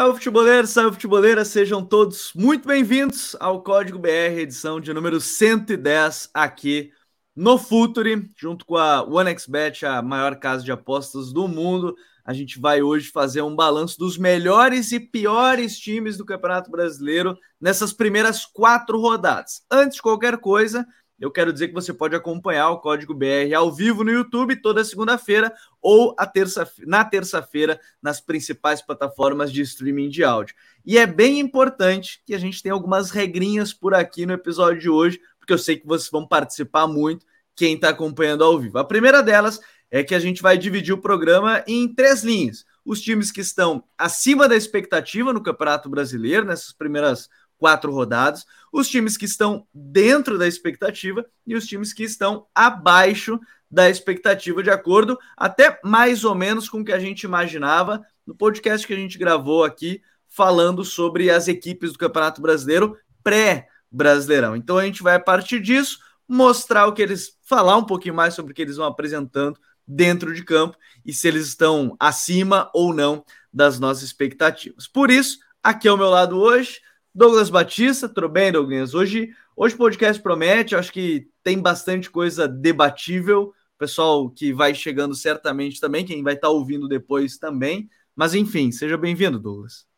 Salve futeboleiro, salve futeboleira, sejam todos muito bem-vindos ao Código BR, edição de número 110 aqui no Futuri, junto com a OneXBet, a maior casa de apostas do mundo. A gente vai hoje fazer um balanço dos melhores e piores times do Campeonato Brasileiro nessas primeiras quatro rodadas. Antes de qualquer coisa, eu quero dizer que você pode acompanhar o Código BR ao vivo no YouTube toda segunda-feira ou terça, na terça-feira nas principais plataformas de streaming de áudio. E é bem importante que a gente tenha algumas regrinhas por aqui no episódio de hoje, porque eu sei que vocês vão participar muito, quem está acompanhando ao vivo. A primeira delas é que a gente vai dividir o programa em três linhas. Os times que estão acima da expectativa no Campeonato Brasileiro, nessas primeiras quatro rodadas, os times que estão dentro da expectativa e os times que estão abaixo da expectativa, de acordo até mais ou menos com o que a gente imaginava no podcast que a gente gravou aqui, falando sobre as equipes do Campeonato Brasileiro pré-brasileirão. Então a gente vai, a partir disso, mostrar o que eles, falar um pouquinho mais sobre o que eles vão apresentando dentro de campo e se eles estão acima ou não das nossas expectativas. Por isso, aqui ao meu lado hoje, Douglas Batista, tudo bem, Douglas? Hoje, hoje o podcast promete, acho que tem bastante coisa debatível. Pessoal que vai chegando certamente também, quem vai estar tá ouvindo depois também. Mas enfim, seja bem-vindo, Douglas.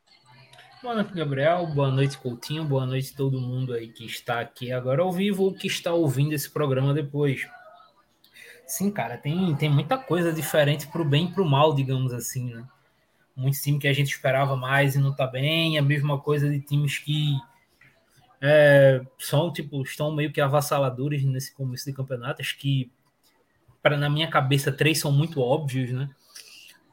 Boa noite, Gabriel. Boa noite, Coutinho. Boa noite todo mundo aí que está aqui agora ao vivo ou que está ouvindo esse programa depois. Sim, cara, tem, tem muita coisa diferente para o bem e para o mal, digamos assim, né? Muitos times que a gente esperava mais e não tá bem, a mesma coisa de times que é, são tipo estão meio que avassaladores nesse começo de campeonato, acho que para na minha cabeça três são muito óbvios, né?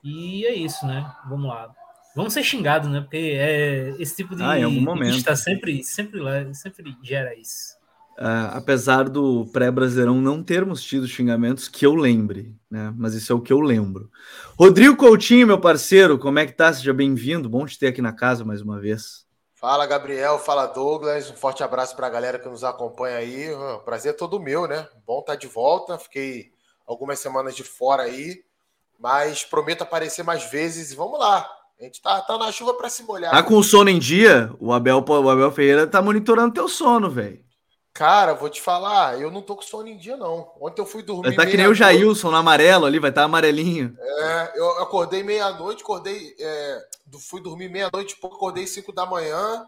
E é isso, né? Vamos lá. Vamos ser xingados, né? Porque é esse tipo de ah, em algum momento está sempre sempre lá, sempre gera isso. Uh, apesar do pré-brasileirão não termos tido xingamentos que eu lembre, né? Mas isso é o que eu lembro. Rodrigo Coutinho, meu parceiro, como é que tá? Seja bem-vindo. Bom te ter aqui na casa mais uma vez. Fala, Gabriel. Fala, Douglas. Um forte abraço para a galera que nos acompanha aí. prazer é todo meu, né? Bom estar tá de volta. Fiquei algumas semanas de fora aí, mas prometo aparecer mais vezes. Vamos lá. A gente tá, tá na chuva para se molhar. Tá com o sono em dia? O Abel, o Abel Ferreira tá monitorando teu sono, velho. Cara, vou te falar, eu não tô com sono em dia, não. Ontem eu fui dormir. Vai tá que nem o Jailson no amarelo ali, vai estar tá amarelinho. É, eu acordei meia-noite, acordei. É, fui dormir meia-noite pouco, acordei cinco da manhã.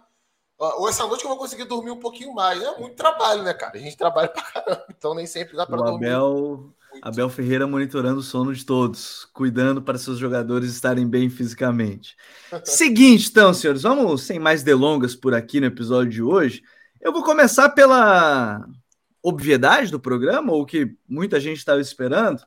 Ou essa noite que eu vou conseguir dormir um pouquinho mais. É muito trabalho, né, cara? A gente trabalha pra caramba, então nem sempre dá pra o dormir. Abel, Abel Ferreira monitorando o sono de todos, cuidando para seus jogadores estarem bem fisicamente. Seguinte, então, senhores, vamos sem mais delongas por aqui no episódio de hoje. Eu vou começar pela obviedade do programa, ou que muita gente estava esperando.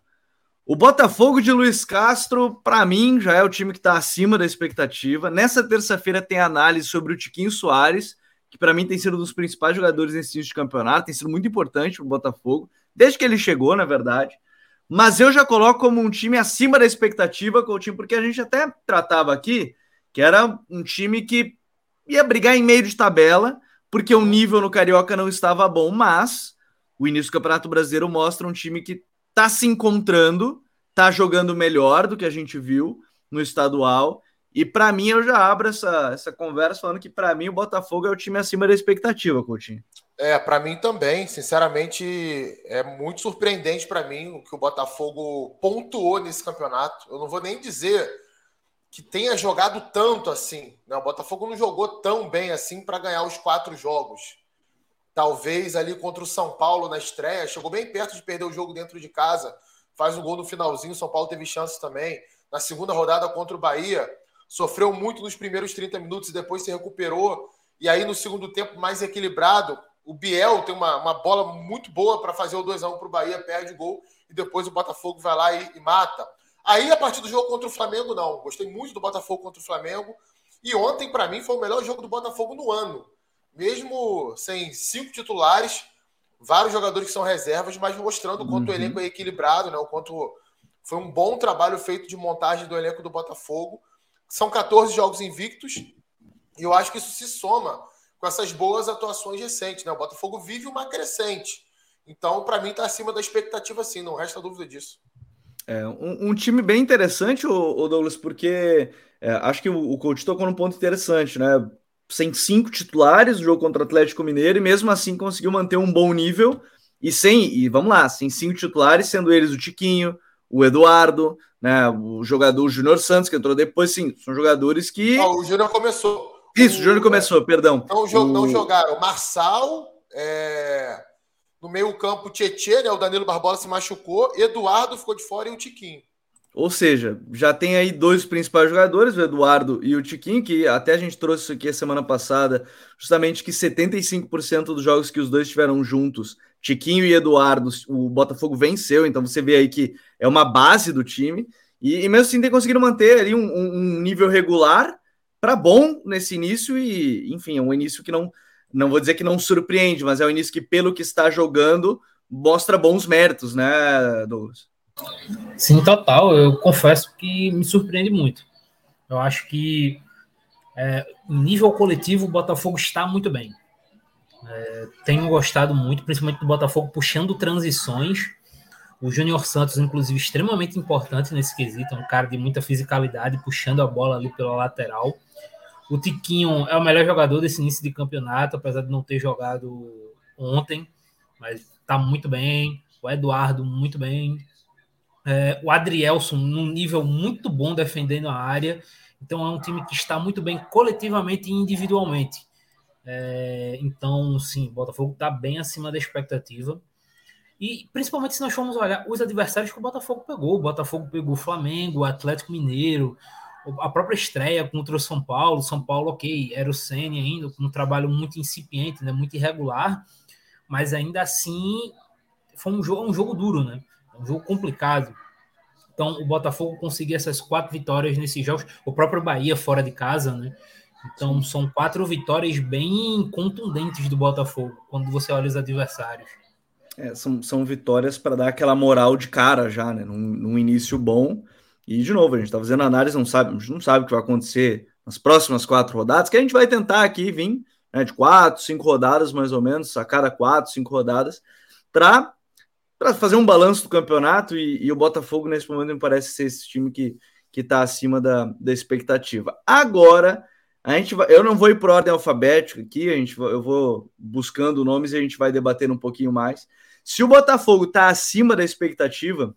O Botafogo de Luiz Castro, para mim, já é o time que está acima da expectativa. Nessa terça-feira tem análise sobre o Tiquinho Soares, que para mim tem sido um dos principais jogadores nesse início de campeonato, tem sido muito importante para o Botafogo, desde que ele chegou, na verdade. Mas eu já coloco como um time acima da expectativa, com o time, porque a gente até tratava aqui que era um time que ia brigar em meio de tabela, porque o nível no Carioca não estava bom, mas o início do Campeonato Brasileiro mostra um time que está se encontrando, está jogando melhor do que a gente viu no estadual. E para mim, eu já abro essa, essa conversa falando que para mim o Botafogo é o time acima da expectativa, Coutinho. É, para mim também, sinceramente, é muito surpreendente para mim o que o Botafogo pontuou nesse campeonato. Eu não vou nem dizer que tenha jogado tanto assim. Né? O Botafogo não jogou tão bem assim para ganhar os quatro jogos. Talvez ali contra o São Paulo na estreia, chegou bem perto de perder o jogo dentro de casa, faz um gol no finalzinho. O São Paulo teve chances também. Na segunda rodada contra o Bahia, sofreu muito nos primeiros 30 minutos e depois se recuperou. E aí no segundo tempo, mais equilibrado, o Biel tem uma, uma bola muito boa para fazer o 2x1 para o Bahia, perde o gol e depois o Botafogo vai lá e, e mata. Aí, a partir do jogo contra o Flamengo, não. Gostei muito do Botafogo contra o Flamengo. E ontem, para mim, foi o melhor jogo do Botafogo no ano. Mesmo sem cinco titulares, vários jogadores que são reservas, mas mostrando o quanto uhum. o elenco é equilibrado, né? o quanto foi um bom trabalho feito de montagem do elenco do Botafogo. São 14 jogos invictos, e eu acho que isso se soma com essas boas atuações recentes. Né? O Botafogo vive uma crescente. Então, para mim, está acima da expectativa, sim, não resta dúvida disso. É um, um time bem interessante, o, Douglas, porque é, acho que o, o coach tocou num ponto interessante, né? Sem cinco titulares, o jogo contra o Atlético Mineiro, e mesmo assim conseguiu manter um bom nível. E sem, e vamos lá, sem cinco titulares, sendo eles o Tiquinho, o Eduardo, né? O jogador Júnior Santos, que entrou depois, sim, são jogadores que. o Júnior começou. Isso, o Júnior começou, perdão. Não, o... não jogaram. Marçal, é... no meio-campo, Tietchan, né? O Danilo Barbosa se machucou, Eduardo ficou de fora e o Tiquinho. Ou seja, já tem aí dois principais jogadores, o Eduardo e o Tiquinho, que até a gente trouxe isso aqui a semana passada, justamente que 75% dos jogos que os dois tiveram juntos, Tiquinho e Eduardo, o Botafogo venceu, então você vê aí que é uma base do time, e, e mesmo assim tem conseguido manter ali um, um nível regular para bom nesse início, e enfim, é um início que não, não vou dizer que não surpreende, mas é um início que, pelo que está jogando, mostra bons méritos, né, Douglas? Sim, total. Eu confesso que me surpreende muito. Eu acho que é, nível coletivo o Botafogo está muito bem. É, tenho gostado muito, principalmente do Botafogo puxando transições. O Júnior Santos, inclusive, extremamente importante nesse quesito, é um cara de muita fisicalidade, puxando a bola ali pela lateral. O Tiquinho é o melhor jogador desse início de campeonato, apesar de não ter jogado ontem, mas está muito bem. O Eduardo, muito bem. É, o Adrielson, num nível muito bom defendendo a área. Então, é um time que está muito bem coletivamente e individualmente. É, então, sim, Botafogo está bem acima da expectativa. E principalmente se nós formos olhar os adversários que o Botafogo pegou. O Botafogo pegou o Flamengo, o Atlético Mineiro, a própria estreia contra o São Paulo. São Paulo, ok, era o Senna ainda, com um trabalho muito incipiente, né, muito irregular, mas ainda assim foi um jogo, um jogo duro, né? É um jogo complicado. Então, o Botafogo conseguiu essas quatro vitórias nesses jogos. O próprio Bahia fora de casa, né? Então, são quatro vitórias bem contundentes do Botafogo, quando você olha os adversários. É, são, são vitórias para dar aquela moral de cara já, né? Num, num, início bom. E, de novo, a gente está fazendo análise, não sabe, a gente não sabe o que vai acontecer nas próximas quatro rodadas, que a gente vai tentar aqui vir né, de quatro, cinco rodadas, mais ou menos, a cada quatro, cinco rodadas, para fazer um balanço do campeonato e, e, o Botafogo nesse momento me parece ser esse time que que está acima da, da expectativa. Agora a gente vai, eu não vou ir por ordem alfabética aqui, a gente eu vou buscando nomes e a gente vai debater um pouquinho mais. Se o Botafogo está acima da expectativa,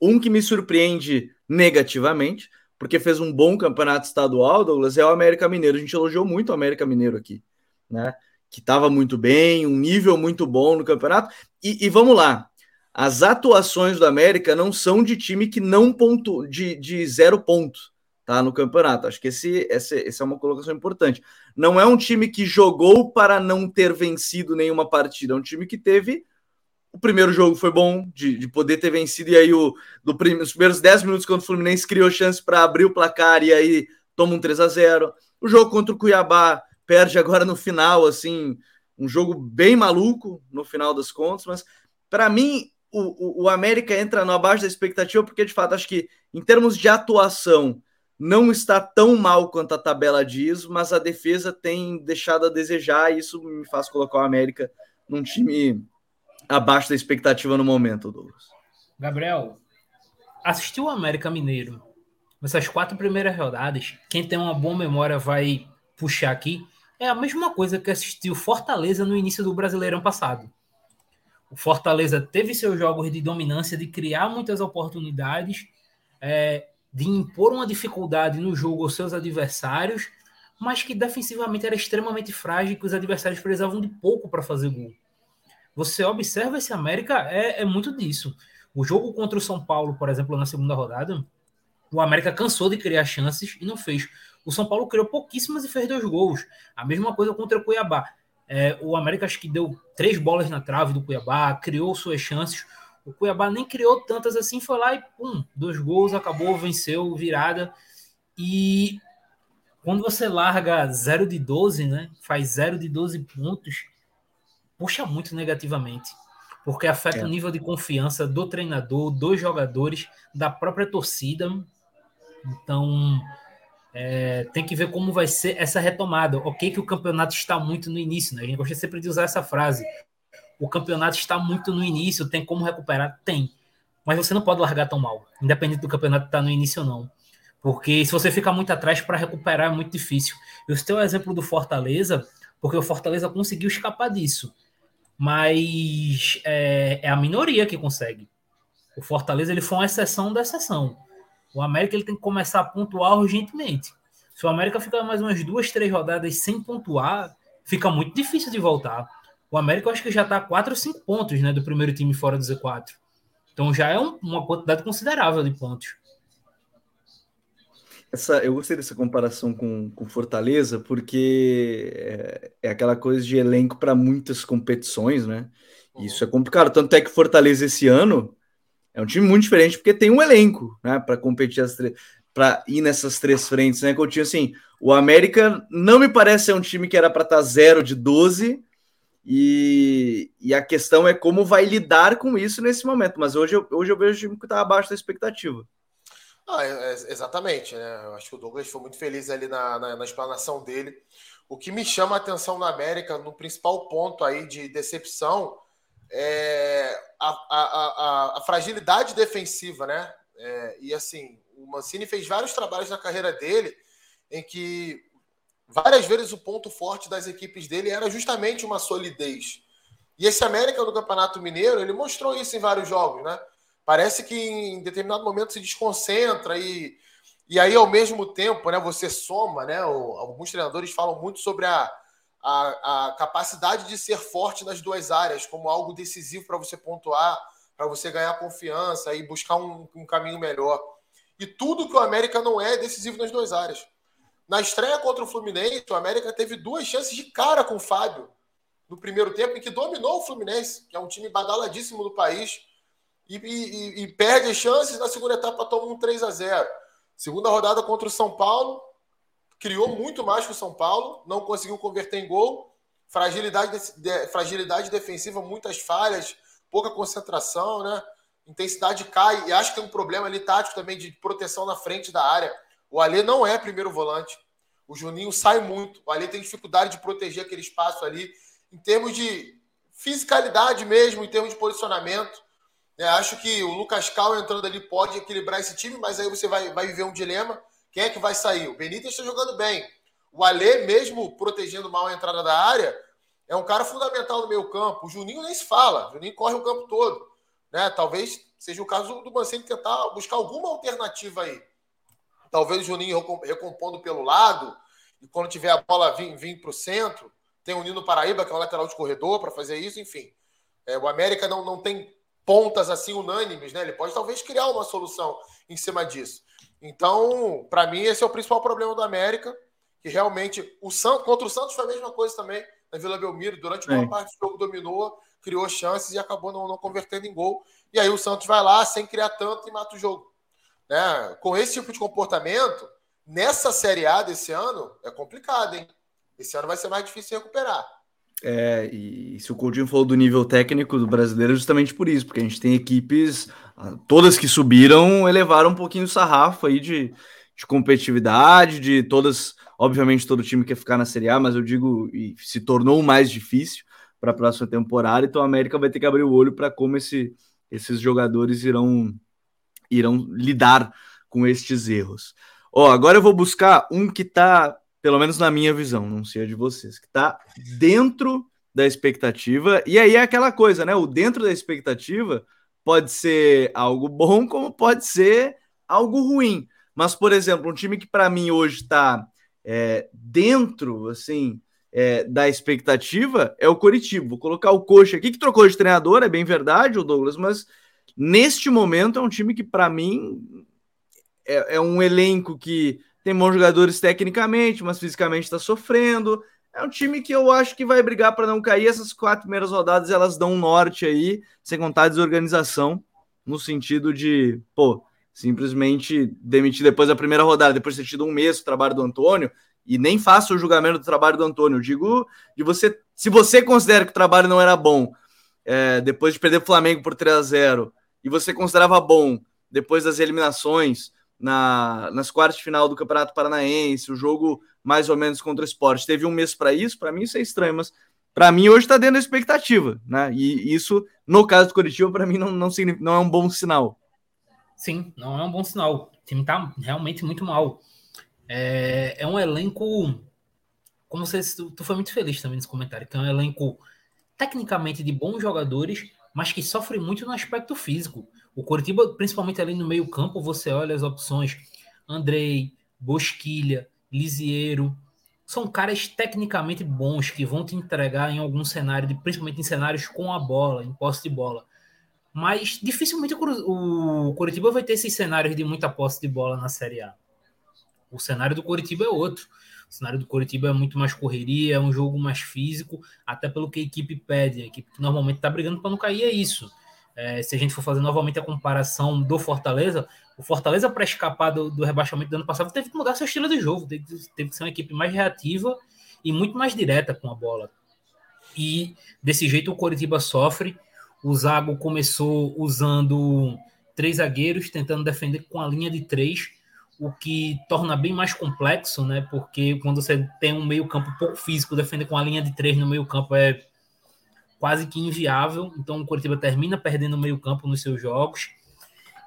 um que me surpreende negativamente, porque fez um bom campeonato estadual, Douglas, é o América Mineiro. A gente elogiou muito o América Mineiro aqui, né? Que estava muito bem, um nível muito bom no campeonato. E, e vamos lá, as atuações do América não são de time que não ponto de, de zero ponto tá no campeonato. Acho que esse, esse, essa é uma colocação importante. Não é um time que jogou para não ter vencido nenhuma partida, é um time que teve. O primeiro jogo foi bom de, de poder ter vencido, e aí o, do prim, os primeiros 10 minutos, quando o Fluminense criou chance para abrir o placar, e aí toma um 3 a 0 O jogo contra o Cuiabá perde agora no final, assim, um jogo bem maluco no final das contas, mas para mim o, o, América entra no abaixo da expectativa, porque de fato acho que em termos de atuação não está tão mal quanto a tabela diz, mas a defesa tem deixado a desejar, e isso me faz colocar o América num time abaixo da expectativa no momento, Douglas. Gabriel, assistiu o América Mineiro nessas quatro primeiras rodadas, quem tem uma boa memória vai puxar aqui, é a mesma coisa que assistiu Fortaleza no início do Brasileirão passado. O Fortaleza teve seus jogos de dominância, de criar muitas oportunidades, é, de impor uma dificuldade no jogo aos seus adversários, mas que defensivamente era extremamente frágil e que os adversários precisavam de pouco para fazer gol. Você observa esse América, é, é muito disso. O jogo contra o São Paulo, por exemplo, na segunda rodada, o América cansou de criar chances e não fez. O São Paulo criou pouquíssimas e fez dois gols. A mesma coisa contra o Cuiabá. É, o América acho que deu três bolas na trave do Cuiabá, criou suas chances. O Cuiabá nem criou tantas assim, foi lá e pum, dois gols, acabou, venceu, virada. E quando você larga 0 de 12, né? Faz 0 de 12 pontos, puxa muito negativamente. Porque afeta é. o nível de confiança do treinador, dos jogadores, da própria torcida. Então, é, tem que ver como vai ser essa retomada. Ok, que o campeonato está muito no início, né? A gente gosta sempre de usar essa frase. O campeonato está muito no início, tem como recuperar? Tem. mas você não pode largar tão mal, independente do campeonato estar tá no início ou não. Porque se você ficar muito atrás para recuperar é muito difícil. Eu citei o exemplo do Fortaleza, porque o Fortaleza conseguiu escapar disso. Mas é, é, a minoria que consegue. O Fortaleza ele foi uma exceção da exceção. O América ele tem que começar a pontuar urgentemente. Se o América ficar mais umas duas, três rodadas sem pontuar, fica muito difícil de voltar. O América eu acho que já está 4 ou 5 pontos né, do primeiro time fora do Z4. Então já é um, uma quantidade considerável de pontos. Essa, eu gostei dessa comparação com, com Fortaleza, porque é, é aquela coisa de elenco para muitas competições, né? Uhum. Isso é complicado. Tanto é que Fortaleza esse ano é um time muito diferente, porque tem um elenco, né? Para competir as para ir nessas três frentes, né? Tinha assim, o América não me parece ser um time que era para estar tá zero de 12, e, e a questão é como vai lidar com isso nesse momento. Mas hoje eu, hoje eu vejo o time que está abaixo da expectativa. Ah, é, é, exatamente, né? Eu acho que o Douglas foi muito feliz ali na, na, na, explanação dele. O que me chama a atenção na América, no principal ponto aí de decepção, é a, a, a, a fragilidade defensiva, né? É, e assim, o Mancini fez vários trabalhos na carreira dele em que várias vezes o ponto forte das equipes dele era justamente uma solidez. E esse América do Campeonato Mineiro, ele mostrou isso em vários jogos, né? Parece que em determinado momento se desconcentra e, e aí, ao mesmo tempo, né, você soma, né? Alguns treinadores falam muito sobre a, a, a capacidade de ser forte nas duas áreas, como algo decisivo para você pontuar, para você ganhar confiança e buscar um, um caminho melhor. E tudo que o América não é, é decisivo nas duas áreas. Na estreia contra o Fluminense, o América teve duas chances de cara com o Fábio no primeiro tempo, em que dominou o Fluminense, que é um time badaladíssimo do país, e, e, e perde as chances. Na segunda etapa, toma um 3 a 0 Segunda rodada contra o São Paulo, criou muito mais que o São Paulo, não conseguiu converter em gol. Fragilidade, de, fragilidade defensiva, muitas falhas, pouca concentração, né? Intensidade cai. E acho que tem um problema ali tático também de proteção na frente da área o Alê não é primeiro volante. O Juninho sai muito. O Alê tem dificuldade de proteger aquele espaço ali. Em termos de fisicalidade mesmo, em termos de posicionamento. É, acho que o Lucas Cal entrando ali pode equilibrar esse time, mas aí você vai, vai viver um dilema. Quem é que vai sair? O Benítez está jogando bem. O Alê, mesmo protegendo mal a entrada da área, é um cara fundamental no meio campo. O Juninho nem se fala. O Juninho corre o campo todo. Né? Talvez seja o caso do Mancini tentar buscar alguma alternativa aí. Talvez o Juninho recompondo pelo lado, e quando tiver a bola vir, vir para o centro, tem o Nino Paraíba, que é o lateral de corredor, para fazer isso, enfim. É, o América não, não tem pontas assim unânimes, né? Ele pode talvez criar uma solução em cima disso. Então, para mim, esse é o principal problema do América, que realmente o Santos, contra o Santos foi a mesma coisa também na Vila Belmiro, durante uma parte do jogo dominou, criou chances e acabou não, não convertendo em gol. E aí o Santos vai lá sem criar tanto e mata o jogo né, com esse tipo de comportamento, nessa Série A desse ano, é complicado, hein? Esse ano vai ser mais difícil de recuperar. É, e se o Coutinho falou do nível técnico do brasileiro, é justamente por isso, porque a gente tem equipes, todas que subiram, elevaram um pouquinho o sarrafo aí de, de competitividade, de todas, obviamente todo time quer ficar na Série A, mas eu digo, e se tornou mais difícil para a próxima temporada, então a América vai ter que abrir o olho para como esse, esses jogadores irão irão lidar com estes erros. Ó, agora eu vou buscar um que está, pelo menos na minha visão, não sei a de vocês, que está dentro da expectativa. E aí é aquela coisa, né? O dentro da expectativa pode ser algo bom, como pode ser algo ruim. Mas, por exemplo, um time que para mim hoje está é, dentro, assim, é, da expectativa é o Coritiba. Vou colocar o Coxa aqui, que trocou de treinador, é bem verdade, o Douglas, mas Neste momento, é um time que, para mim, é, é, um elenco que tem bons jogadores tecnicamente, mas fisicamente está sofrendo. É um time que eu acho que vai brigar para não cair. Essas quatro primeiras rodadas elas dão um norte aí, sem contar a desorganização, no sentido de, pô, simplesmente demitir depois da primeira rodada, depois de ter tido um mês o trabalho do Antônio, e nem faça o julgamento do trabalho do Antônio. Eu digo de você, se você considera que o trabalho não era bom, é, depois de perder o Flamengo por 3 a 0 e você considerava bom depois das eliminações na, nas quartas de final do Campeonato Paranaense, o jogo mais ou menos contra o esporte, teve um mês para isso, para mim isso é estranho, mas para mim hoje está dentro da expectativa, né? E isso, no caso do Curitiba, para mim não, não, não é um bom sinal. Sim, não é um bom sinal. O time está realmente muito mal. É, é um elenco. Como você. Tu, tu foi muito feliz também nesse comentário, que é um elenco tecnicamente de bons jogadores, mas que sofre muito no aspecto físico. O Curitiba, principalmente ali no meio-campo, você olha as opções: Andrei, Bosquilha, Lisieiro. São caras tecnicamente bons que vão te entregar em algum cenário, principalmente em cenários com a bola, em posse de bola. Mas dificilmente o Curitiba vai ter esses cenários de muita posse de bola na Série A. O cenário do Curitiba é outro. O cenário do Coritiba é muito mais correria, é um jogo mais físico, até pelo que a equipe pede. A equipe que normalmente está brigando para não cair é isso. É, se a gente for fazer novamente a comparação do Fortaleza, o Fortaleza, para escapar do, do, rebaixamento do ano passado, teve que mudar seu estilo de jogo, teve, teve que ser uma equipe mais reativa e muito mais direta com a bola. E desse jeito o Coritiba sofre. O Zago começou usando três zagueiros, tentando defender com a linha de três o que torna bem mais complexo, né? Porque quando você tem um meio-campo pouco físico, defender com a linha de três no meio-campo é quase que inviável. Então o Curitiba termina perdendo meio-campo nos seus jogos.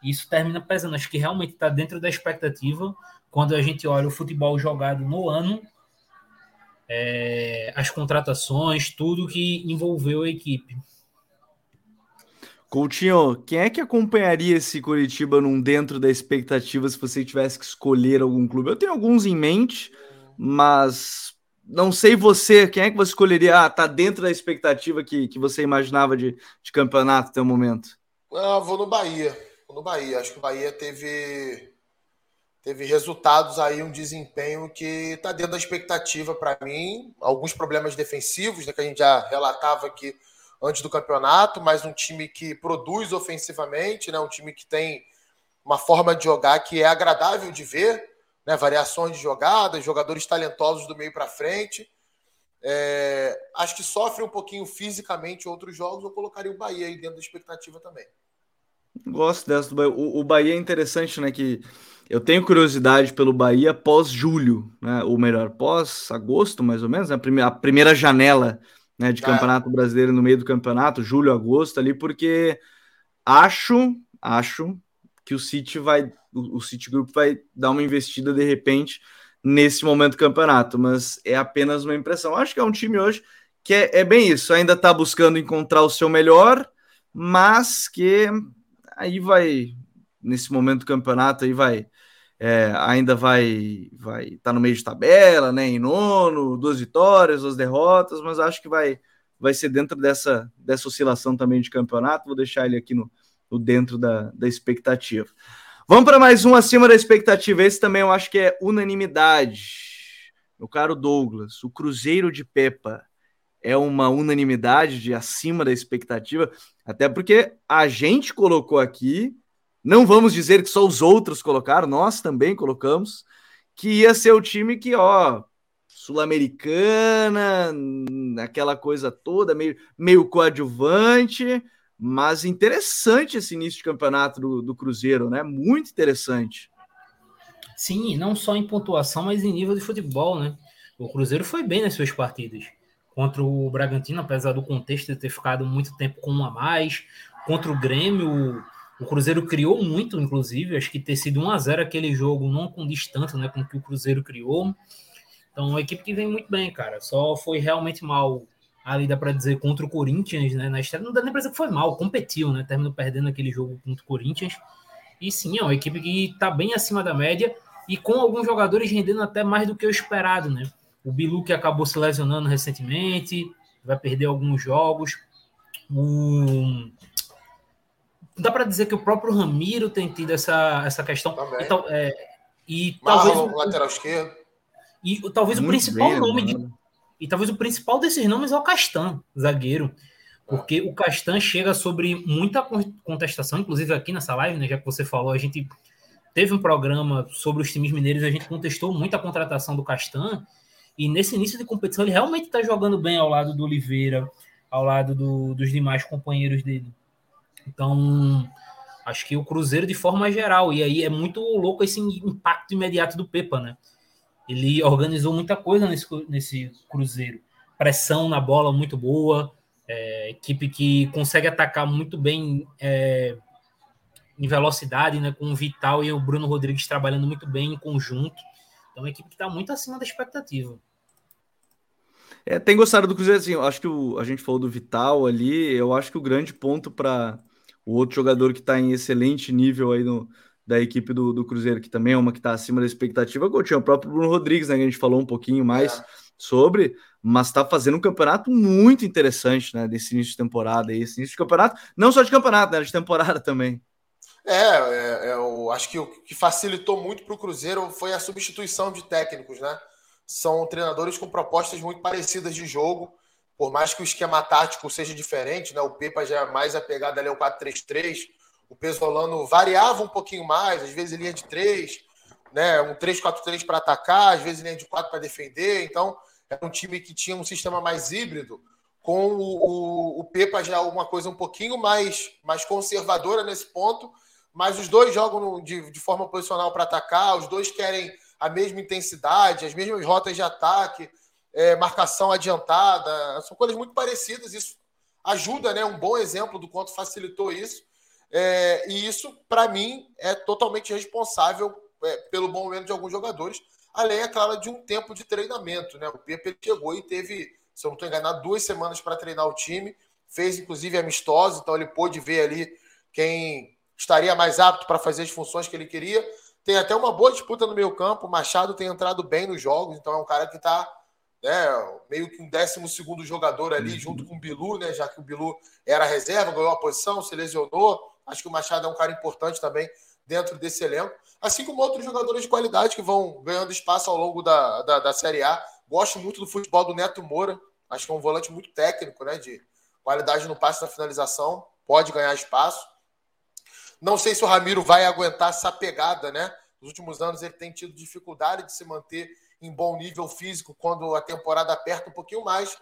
E isso termina pesando. Acho que realmente está dentro da expectativa quando a gente olha o futebol jogado no ano, é, as contratações, tudo que envolveu a equipe. Coutinho, quem é que acompanharia esse Curitiba num dentro da expectativa se você tivesse que escolher algum clube? Eu tenho alguns em mente, mas não sei você, quem é que você escolheria? Ah, tá dentro da expectativa que, que você imaginava de, de campeonato até o momento? Ah, vou no Bahia. Vou no Bahia. Acho que o Bahia teve teve resultados aí, um desempenho que está dentro da expectativa para mim. Alguns problemas defensivos, né, que a gente já relatava aqui antes do campeonato, mas um time que produz ofensivamente, né? um time que tem uma forma de jogar que é agradável de ver, né? variações de jogadas, jogadores talentosos do meio para frente. É, acho que sofre um pouquinho fisicamente outros jogos, eu colocaria o Bahia aí dentro da expectativa também. Gosto dessa do Bahia. O, o Bahia é interessante, né? Que eu tenho curiosidade pelo Bahia pós-julho, né? Ou melhor, pós-agosto, mais ou menos, né? a, primeira, a primeira janela né, de é. campeonato brasileiro no meio do campeonato, julho, agosto ali, porque acho, acho que o City vai, o City Group vai dar uma investida de repente nesse momento do campeonato, mas é apenas uma impressão. Acho que é um time hoje que é, é bem isso, ainda está buscando encontrar o seu melhor, mas que aí vai nesse momento do campeonato aí vai é, ainda vai vai estar tá no meio de tabela, né? Em nono, duas vitórias, duas derrotas, mas acho que vai vai ser dentro dessa, dessa oscilação também de campeonato. Vou deixar ele aqui no, no dentro da, da expectativa. Vamos para mais um acima da expectativa. Esse também eu acho que é unanimidade. Meu caro Douglas, o Cruzeiro de Pepa é uma unanimidade de acima da expectativa, até porque a gente colocou aqui não vamos dizer que só os outros colocaram, nós também colocamos, que ia ser o time que, ó, sul-americana, aquela coisa toda, meio, meio coadjuvante, mas interessante esse início de campeonato do, do Cruzeiro, né? Muito interessante. Sim, não só em pontuação, mas em nível de futebol, né? O Cruzeiro foi bem nas suas partidas. Contra o Bragantino, apesar do contexto de ter ficado muito tempo com um a mais. Contra o Grêmio, o Cruzeiro criou muito, inclusive, acho que ter sido 1 a 0 aquele jogo, não com distância, né, com o que o Cruzeiro criou. Então, uma equipe que vem muito bem, cara. Só foi realmente mal ali dá para dizer contra o Corinthians, né, na estreia. Não dá nem para dizer que foi mal, competiu, né? Terminou perdendo aquele jogo contra o Corinthians. E sim, é uma equipe que tá bem acima da média e com alguns jogadores rendendo até mais do que o esperado, né? O Bilu que acabou se lesionando recentemente, vai perder alguns jogos. O dá para dizer que o próprio Ramiro tem tido essa, essa questão. Também. Então, é, e talvez o lateral esquerdo. E talvez Muito o principal bem, nome de, e talvez o principal desses nomes é o Castan, zagueiro. Porque o Castan chega sobre muita contestação, inclusive aqui nessa live, né, já que você falou, a gente teve um programa sobre os times mineiros, a gente contestou muito a contratação do Castan, e nesse início de competição ele realmente está jogando bem ao lado do Oliveira, ao lado do, dos demais companheiros dele. Então, acho que o Cruzeiro de forma geral, e aí é muito louco esse impacto imediato do Pepa, né? Ele organizou muita coisa nesse, nesse Cruzeiro. pressão na bola muito boa, é, equipe que consegue atacar muito bem é, em velocidade, né, com o Vital e o Bruno Rodrigues trabalhando muito bem em conjunto. Então, é uma equipe que está muito acima da expectativa. É, tem gostado do Cruzeiro, assim, eu acho que o, a gente falou do Vital ali, eu acho que o grande ponto para o outro jogador que está em excelente nível aí no, da equipe do, do Cruzeiro, que também é uma que está acima da expectativa, que tinha o próprio Bruno Rodrigues, né, que a gente falou um pouquinho mais é. sobre, mas está fazendo um campeonato muito interessante, né, desse início de temporada, esse início de campeonato, não só de campeonato, né, de temporada também. É, é, é eu acho que o que facilitou muito para o Cruzeiro foi a substituição de técnicos, né? São treinadores com propostas muito parecidas de jogo, por mais que o esquema tático seja diferente, né? O Pepa já é mais apegado ali ao 4-3-3, o Pesolano variava um pouquinho mais, às vezes linha de 3, né? Um 3-4-3 para atacar, às vezes linha de 4 para defender. Então, era um time que tinha um sistema mais híbrido, com o, o, o Pepa já uma coisa um pouquinho mais, mais conservadora nesse ponto mas os dois jogam de, de forma posicional para atacar, os dois querem a mesma intensidade, as mesmas rotas de ataque, é, marcação adiantada, são coisas muito parecidas. Isso ajuda, né? Um bom exemplo do quanto facilitou isso. É, e isso, para mim, é totalmente responsável é, pelo bom momento de alguns jogadores, além, é claro, de um tempo de treinamento. Né? O Pepe chegou e teve, se eu não estou enganado, duas semanas para treinar o time, fez inclusive amistoso, então ele pôde ver ali quem estaria mais apto para fazer as funções que ele queria. Tem até uma boa disputa no meio campo. O Machado tem entrado bem nos jogos, então é um cara que está né, meio que um décimo segundo jogador ali, uhum. junto com o Bilu, né, já que o Bilu era reserva, ganhou a posição, se lesionou. Acho que o Machado é um cara importante também dentro desse elenco. Assim como outros jogadores de qualidade que vão ganhando espaço ao longo da, da, da Série A. Gosto muito do futebol do Neto Moura. Acho que é um volante muito técnico, né? De qualidade no passe da finalização. Pode ganhar espaço. Não sei se o Ramiro vai aguentar essa pegada, né? Nos últimos anos ele tem tido dificuldade de se manter em bom nível físico quando a temporada aperta um pouquinho mais.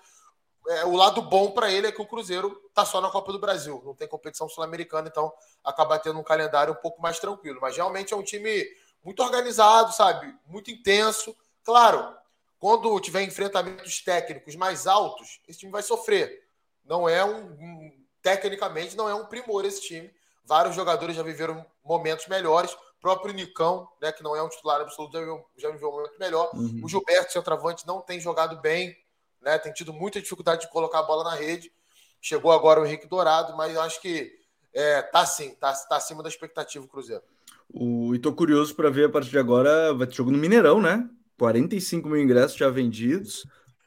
É, o lado bom para ele é que o Cruzeiro está só na Copa do Brasil, não tem competição sul-americana, então acaba tendo um calendário um pouco mais tranquilo. Mas realmente é um time muito organizado, sabe? Muito intenso. Claro, quando tiver enfrentamentos técnicos mais altos, esse time vai sofrer. Não é um, um tecnicamente não é um primor esse time, Vários jogadores já viveram momentos melhores. O próprio Nicão, né, que não é um titular absoluto, já viveu, um momento melhor. Uhum. O Gilberto, centroavante, não tem jogado bem, né, tem tido muita dificuldade de colocar a bola na rede. Chegou agora o Henrique Dourado, mas eu acho que é, tá sim, tá, tá acima da expectativa o Cruzeiro. O, e tô curioso para ver a partir de agora, vai ter jogo no Mineirão, né? 45 mil ingressos já vendidos.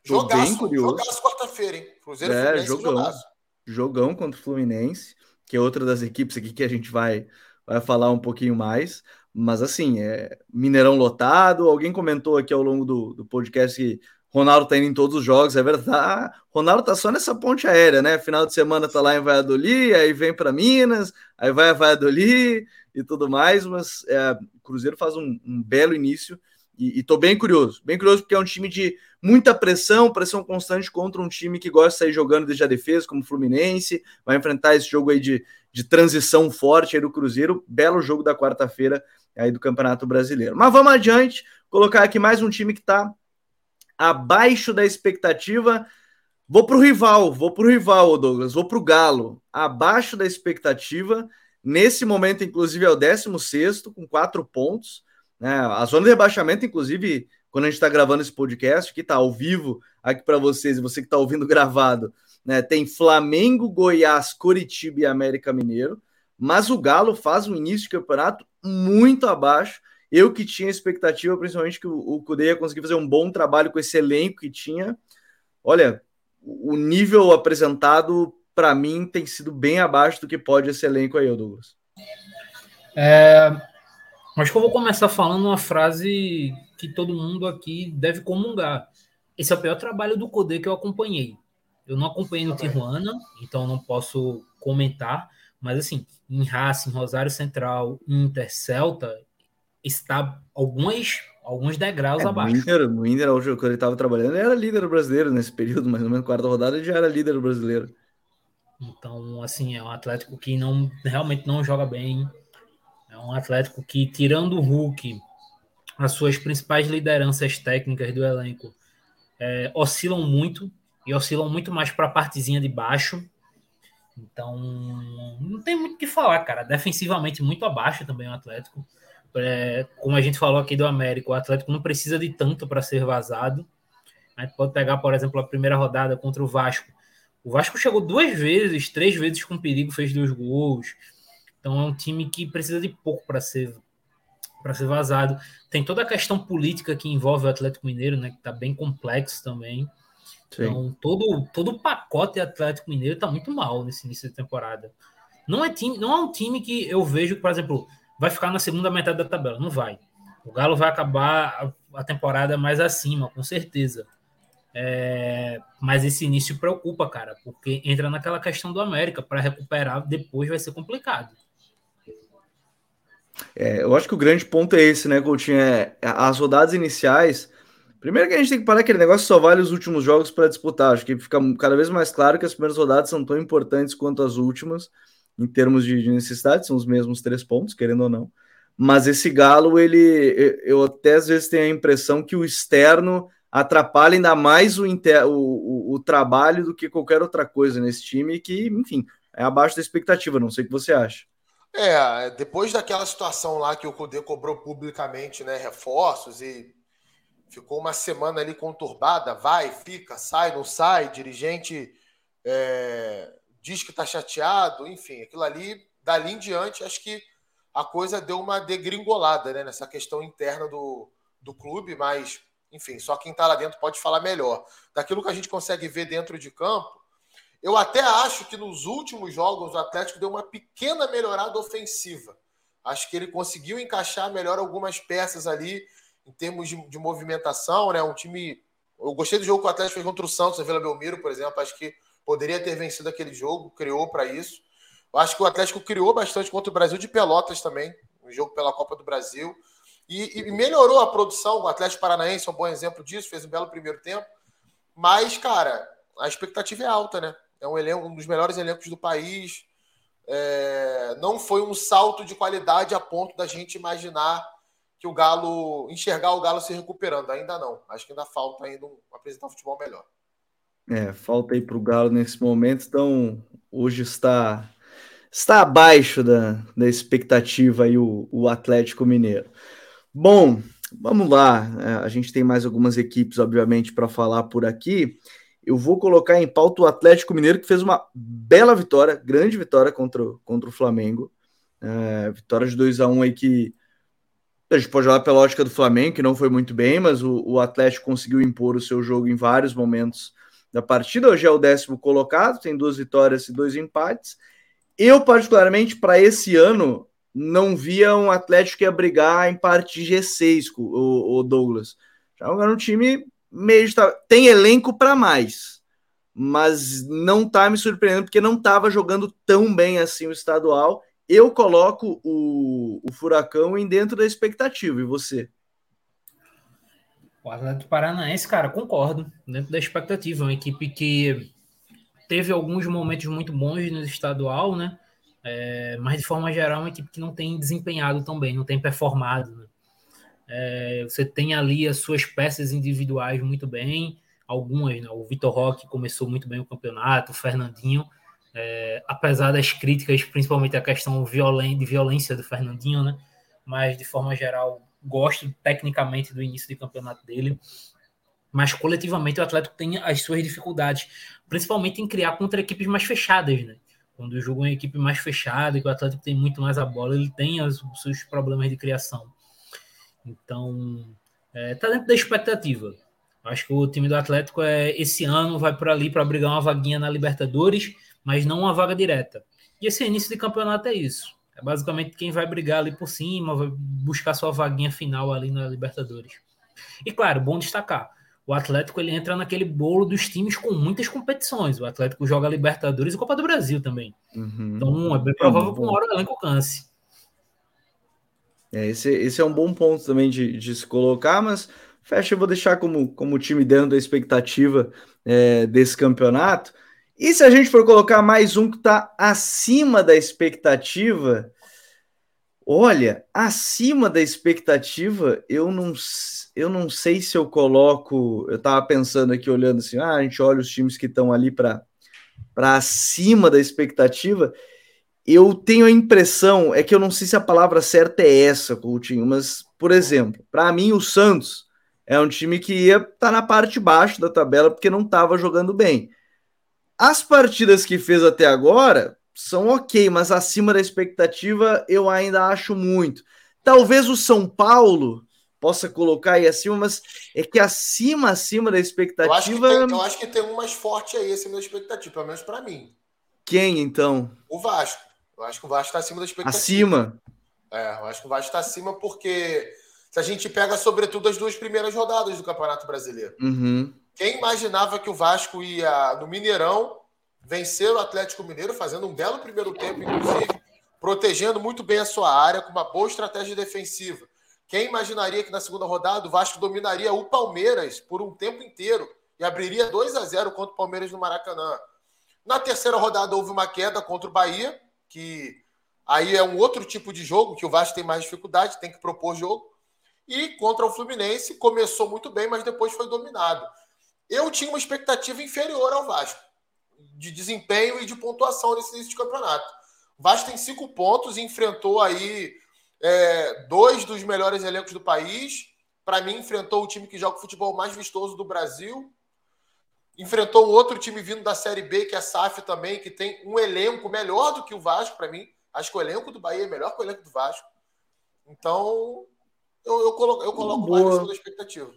Tô jogaço, bem curioso. Jogaço quarta-feira, hein? Cruzeiro é, jogão, jogaço. jogão contra o Fluminense que é outra das equipes aqui que a gente vai, vai falar um pouquinho mais. Mas assim, é Mineirão lotado. Alguém comentou aqui ao longo do, do podcast que Ronaldo tá indo em todos os jogos, é verdade. Ronaldo tá só nessa ponte aérea, né? Final de semana tá lá em Valladolid, aí vem para Minas, aí vai a Valladolid e tudo mais. Mas é, o Cruzeiro faz um, um belo início e, e tô bem curioso, bem curioso porque é um time de muita pressão, pressão constante contra um time que gosta de sair jogando desde a defesa, como o Fluminense, vai enfrentar esse jogo aí de, de transição forte aí do Cruzeiro, belo jogo da quarta-feira aí do Campeonato Brasileiro. Mas vamos adiante, colocar aqui mais um time que está abaixo da expectativa. Vou para o rival, vou para o rival, Douglas, vou para o Galo, abaixo da expectativa. Nesse momento, inclusive, é o 16 com quatro pontos. Né? A zona de rebaixamento, inclusive, quando a gente está gravando esse podcast, que está ao vivo aqui para vocês, e você que está ouvindo gravado, né? Tem Flamengo, Goiás, Coritiba e América Mineiro. Mas o Galo faz um início de campeonato muito abaixo. Eu que tinha expectativa, principalmente, que o, Cudê ia conseguir fazer um bom trabalho com esse elenco que tinha. Olha, o nível apresentado, para mim, tem sido bem abaixo do que pode esse elenco aí, Douglas. É, Acho que eu vou começar falando uma frase que todo mundo aqui deve comungar. Esse é o pior trabalho do Codê que eu acompanhei. Eu não acompanhei no Tijuana, então não posso comentar, mas assim, em Racing, Rosário Central, Inter, Celta, está algumas, alguns degraus é, abaixo. No Inter, no Inter, quando ele estava trabalhando, ele era líder brasileiro nesse período, mais ou menos quarta rodada, ele já era líder brasileiro. Então, assim, é um Atlético que não realmente não joga bem, é um Atlético que, tirando o Hulk, as suas principais lideranças técnicas do elenco é, oscilam muito. e oscilam muito mais para a partezinha de baixo. Então, não tem muito o que falar, cara. Defensivamente, muito abaixo também o Atlético. É, como a gente falou aqui do América, o Atlético não precisa de tanto para ser vazado. A gente pode pegar, por exemplo, a primeira rodada contra o Vasco. O Vasco chegou duas vezes, três vezes com perigo, fez dois gols. Então é um time que precisa de pouco para ser para ser vazado. Tem toda a questão política que envolve o Atlético Mineiro, né, que está bem complexo também. Sim. Então, todo, todo o pacote Atlético Mineiro está muito mal nesse início de temporada. Não é, time, não é um time que eu vejo, por exemplo, vai ficar na segunda metade da tabela. Não vai. O Galo vai acabar a, temporada mais acima, com certeza. É, mas esse início preocupa, cara, porque entra naquela questão do América. Para recuperar depois vai ser complicado. É, eu acho que o grande ponto é esse, né, Coutinho? É, as rodadas iniciais. Primeiro que a gente tem que parar aquele negócio só vale os últimos jogos para disputar. Acho que fica cada vez mais claro que as primeiras rodadas são tão importantes quanto as últimas, em termos de, de necessidade, são os mesmos três pontos, querendo ou não. Mas esse Galo, ele, eu até às vezes tenho a impressão que o externo atrapalha ainda mais o, inter, o, o, o trabalho do que qualquer outra coisa nesse time, que, enfim, é abaixo da expectativa. Não sei o que você acha. É, depois daquela situação lá que o Cudê cobrou publicamente, né, reforços e ficou uma semana ali conturbada, vai, fica, sai, não sai, dirigente é, diz que está chateado, enfim, aquilo ali, dali em diante, acho que a coisa deu uma degringolada, né, nessa questão interna do, do clube, mas, enfim, só quem está lá dentro pode falar melhor. Daquilo que a gente consegue ver dentro de campo, eu até acho que nos últimos jogos o Atlético deu uma pequena melhorada ofensiva. Acho que ele conseguiu encaixar melhor algumas peças ali em termos de, de movimentação, né? Um time. Eu gostei do jogo que o Atlético fez contra o Santos, a Vila Belmiro, por exemplo. Acho que poderia ter vencido aquele jogo, criou para isso. Eu acho que o Atlético criou bastante contra o Brasil de Pelotas também, um jogo pela Copa do Brasil. E, e melhorou a produção. O Atlético Paranaense é um bom exemplo disso, fez um belo primeiro tempo. Mas, cara, a expectativa é alta, né? é um, elenco, um dos melhores elencos do país. É, não foi um salto de qualidade a ponto da gente imaginar que o Galo enxergar o Galo se recuperando. Ainda não. Acho que ainda falta ainda um, apresentar um futebol melhor. É, falta aí para o Galo nesse momento. Então, hoje está está abaixo da, da expectativa aí o, o Atlético Mineiro. Bom, vamos lá. É, a gente tem mais algumas equipes, obviamente, para falar por aqui eu vou colocar em pauta o Atlético Mineiro, que fez uma bela vitória, grande vitória contra, contra o Flamengo. É, vitória de 2 a 1 um aí que a gente pode olhar pela lógica do Flamengo, que não foi muito bem, mas o, o Atlético conseguiu impor o seu jogo em vários momentos da partida. Hoje é o décimo colocado, tem duas vitórias e dois empates. Eu, particularmente, para esse ano, não via um Atlético que ia brigar em parte G6, o, o Douglas. Já era um time meio tem elenco para mais, mas não tá me surpreendendo porque não estava jogando tão bem assim o estadual. Eu coloco o, o Furacão em dentro da expectativa, e você? O Atlético Paranaense, cara, concordo, dentro da expectativa. Uma equipe que teve alguns momentos muito bons no estadual, né? É, mas de forma geral, é uma equipe que não tem desempenhado tão bem, não tem performado. Né? É, você tem ali as suas peças individuais muito bem, algumas, né? o Vitor Roque começou muito bem o campeonato, o Fernandinho, é, apesar das críticas, principalmente a questão violen de violência do Fernandinho, né? mas de forma geral gosto tecnicamente do início de campeonato dele. Mas coletivamente o Atlético tem as suas dificuldades, principalmente em criar contra equipes mais fechadas, né? Quando o jogo é uma equipe mais fechada e que o Atlético tem muito mais a bola, ele tem os seus problemas de criação. Então, é, tá dentro da expectativa. Acho que o time do Atlético é esse ano vai por ali para brigar uma vaguinha na Libertadores, mas não uma vaga direta. E esse início de campeonato é isso. É basicamente quem vai brigar ali por cima, vai buscar sua vaguinha final ali na Libertadores. E claro, bom destacar, o Atlético ele entra naquele bolo dos times com muitas competições. O Atlético joga Libertadores e Copa do Brasil também. Uhum. Então é bem provável que uma hora o elenco canse. É, esse, esse é um bom ponto também de, de se colocar, mas fecha, eu vou deixar como, como time dentro da expectativa é, desse campeonato. E se a gente for colocar mais um que está acima da expectativa, Olha, acima da expectativa, eu não, eu não sei se eu coloco. Eu estava pensando aqui, olhando assim, ah, a gente olha os times que estão ali para acima da expectativa. Eu tenho a impressão, é que eu não sei se a palavra certa é essa, Coutinho, mas, por exemplo, para mim o Santos é um time que ia estar tá na parte de baixo da tabela porque não estava jogando bem. As partidas que fez até agora são ok, mas acima da expectativa eu ainda acho muito. Talvez o São Paulo possa colocar aí acima, mas é que acima, acima da expectativa. Eu acho que tem, eu acho que tem um mais forte aí acima da expectativa, pelo menos para mim. Quem então? O Vasco. Eu acho que o Vasco está acima da expectativa. Acima? É, eu acho que o Vasco está acima porque se a gente pega, sobretudo, as duas primeiras rodadas do Campeonato Brasileiro. Uhum. Quem imaginava que o Vasco ia no Mineirão vencer o Atlético Mineiro, fazendo um belo primeiro tempo, inclusive, protegendo muito bem a sua área, com uma boa estratégia defensiva. Quem imaginaria que na segunda rodada o Vasco dominaria o Palmeiras por um tempo inteiro e abriria 2 a 0 contra o Palmeiras no Maracanã? Na terceira rodada houve uma queda contra o Bahia, que aí é um outro tipo de jogo, que o Vasco tem mais dificuldade, tem que propor jogo. E contra o Fluminense começou muito bem, mas depois foi dominado. Eu tinha uma expectativa inferior ao Vasco, de desempenho e de pontuação nesse início de campeonato. O Vasco tem cinco pontos e enfrentou aí é, dois dos melhores elencos do país. Para mim, enfrentou o time que joga o futebol mais vistoso do Brasil. Enfrentou outro time vindo da Série B, que é a SAF também, que tem um elenco melhor do que o Vasco, para mim. Acho que o elenco do Bahia é melhor que o elenco do Vasco. Então, eu, eu coloco, eu coloco mais na expectativa.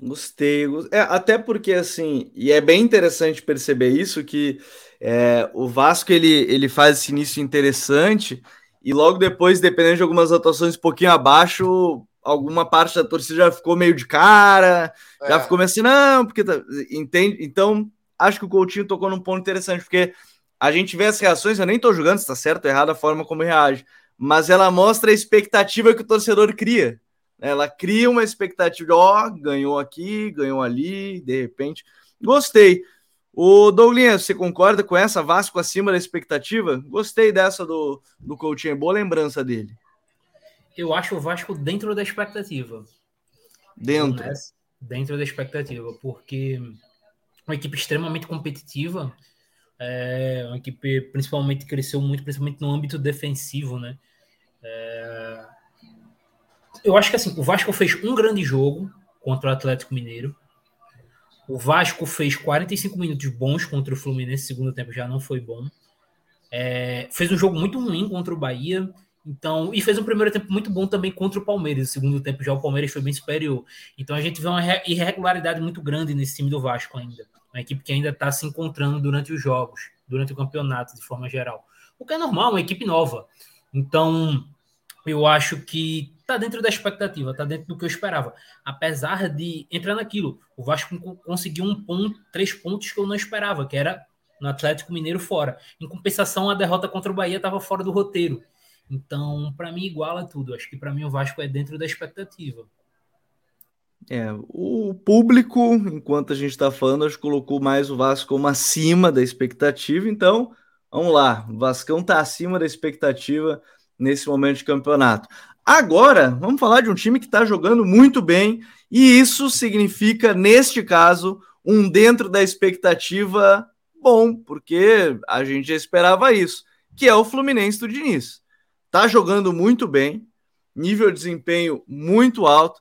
Gostei, é, até porque assim, e é bem interessante perceber isso, que é, o Vasco ele, ele faz esse início interessante e logo depois, dependendo de algumas atuações um pouquinho abaixo, alguma parte da torcida já ficou meio de cara, é. já ficou meio assim, não, porque tá, entende? Então, acho que o Coutinho tocou num ponto interessante, porque a gente vê as reações, eu nem tô julgando se tá certo ou errado a forma como reage, mas ela mostra a expectativa que o torcedor cria. Ela cria uma expectativa de, ó, ganhou aqui, ganhou ali, de repente. Gostei. O Douglas, você concorda com essa Vasco acima da expectativa? Gostei dessa do, do Coutinho, boa lembrança dele. Eu acho o Vasco dentro da expectativa. Dentro. Dentro da expectativa, porque uma equipe extremamente competitiva, é uma equipe principalmente cresceu muito, principalmente no âmbito defensivo, né? É, eu acho que assim, o Vasco fez um grande jogo contra o Atlético Mineiro. O Vasco fez 45 minutos bons contra o Fluminense, segundo tempo já não foi bom. É, fez um jogo muito ruim contra o Bahia. Então, e fez um primeiro tempo muito bom também contra o Palmeiras. No segundo tempo já o Palmeiras foi bem superior. Então a gente vê uma irregularidade muito grande nesse time do Vasco ainda. Uma equipe que ainda está se encontrando durante os jogos, durante o campeonato, de forma geral. O que é normal, uma equipe nova. Então, eu acho que tá dentro da expectativa, tá dentro do que eu esperava. Apesar de entrar naquilo, o Vasco conseguiu um ponto, três pontos que eu não esperava, que era no Atlético Mineiro fora. Em compensação, a derrota contra o Bahia estava fora do roteiro. Então, para mim, iguala tudo. Acho que para mim o Vasco é dentro da expectativa. É, o público, enquanto a gente está falando, acho que colocou mais o Vasco como acima da expectativa. Então, vamos lá. O Vascão está acima da expectativa nesse momento de campeonato. Agora, vamos falar de um time que está jogando muito bem, e isso significa, neste caso, um dentro da expectativa bom, porque a gente já esperava isso, que é o Fluminense do Diniz. Está jogando muito bem, nível de desempenho muito alto.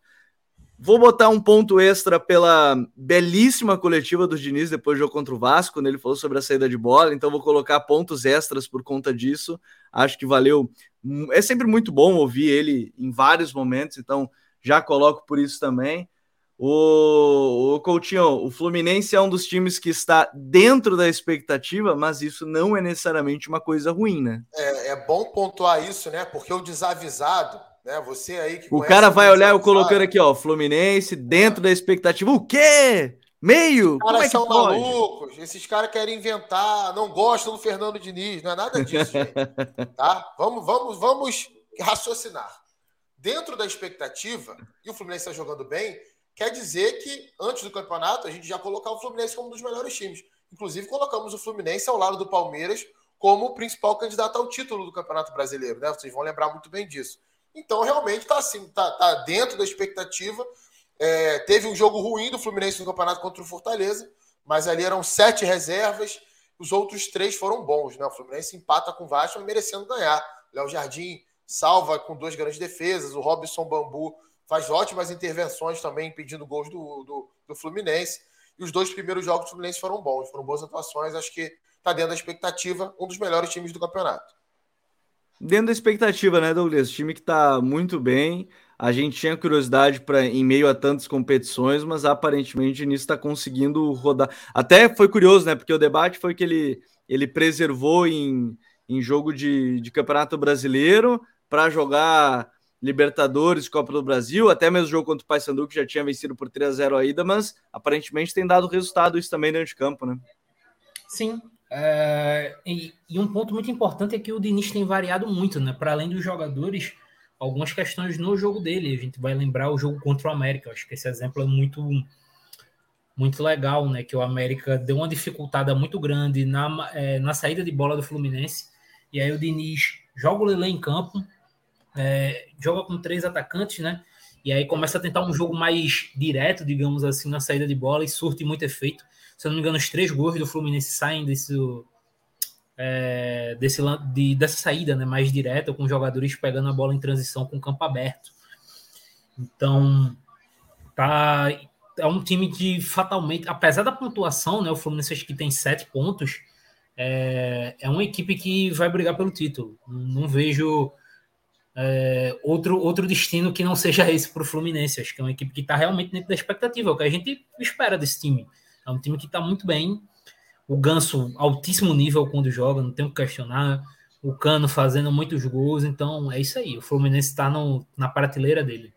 Vou botar um ponto extra pela belíssima coletiva do Diniz depois do jogo contra o Vasco, quando ele falou sobre a saída de bola. Então, vou colocar pontos extras por conta disso. Acho que valeu. É sempre muito bom ouvir ele em vários momentos, então já coloco por isso também. O, o Coutinho, o Fluminense é um dos times que está dentro da expectativa, mas isso não é necessariamente uma coisa ruim, né? É, é bom pontuar isso, né? Porque o desavisado né? Você aí que O cara vai olhar eu colocando aqui, ó, Fluminense dentro da expectativa. O quê? Meio? Os caras é são pode? malucos. Esses caras querem inventar, não gostam do Fernando Diniz, não é nada disso, gente. tá? Vamos, vamos, vamos raciocinar. Dentro da expectativa, e o Fluminense está jogando bem, quer dizer que antes do campeonato a gente já colocava o Fluminense como um dos melhores times. Inclusive, colocamos o Fluminense ao lado do Palmeiras como o principal candidato ao título do Campeonato Brasileiro, né? Vocês vão lembrar muito bem disso. Então, realmente está assim, tá, tá dentro da expectativa. É, teve um jogo ruim do Fluminense no campeonato contra o Fortaleza, mas ali eram sete reservas, os outros três foram bons, né? O Fluminense empata com o Vasco, merecendo ganhar. Léo Jardim salva com duas grandes defesas, o Robson Bambu faz ótimas intervenções também, impedindo gols do, do, do Fluminense. E os dois primeiros jogos do Fluminense foram bons, foram boas atuações. Acho que está dentro da expectativa, um dos melhores times do campeonato. Dentro da expectativa, né, Douglas? Time que está muito bem. A gente tinha curiosidade para em meio a tantas competições, mas aparentemente o Início está conseguindo rodar. Até foi curioso, né? Porque o debate foi que ele, ele preservou em, em jogo de, de campeonato brasileiro para jogar Libertadores, Copa do Brasil, até mesmo jogo contra o Paysandu, que já tinha vencido por 3 a 0 a ida, mas aparentemente tem dado resultado isso também dentro de campo, né? Sim, é, e, e, um ponto muito importante é que o Diniz tem variado muito, né? Para além dos jogadores, algumas questões no jogo dele. A gente vai lembrar o jogo contra o América. Eu acho que esse exemplo é muito muito legal, né? Que o América deu uma dificultada muito grande na, é, na saída de bola do Fluminense. E aí o Diniz joga o Lele em campo, é, joga com três atacantes, né? E aí começa a tentar um jogo mais direto, digamos assim, na saída de bola e surte muito efeito se eu não me engano, os três gols do Fluminense saem desse, é, desse de, dessa saída né, mais direta, com jogadores pegando a bola em transição com o campo aberto. Então, tá, é um time que fatalmente, apesar da pontuação, né, o Fluminense acho que tem sete pontos, é, é uma equipe que vai brigar pelo título. Não vejo é, outro, outro destino que não seja esse para o Fluminense. Acho que é uma equipe que está realmente dentro da expectativa, é o que a gente espera desse time. É um time que está muito bem. O Ganso, altíssimo nível quando joga, não tem o que questionar. O Cano fazendo muitos gols. Então, é isso aí. O Fluminense está na prateleira dele.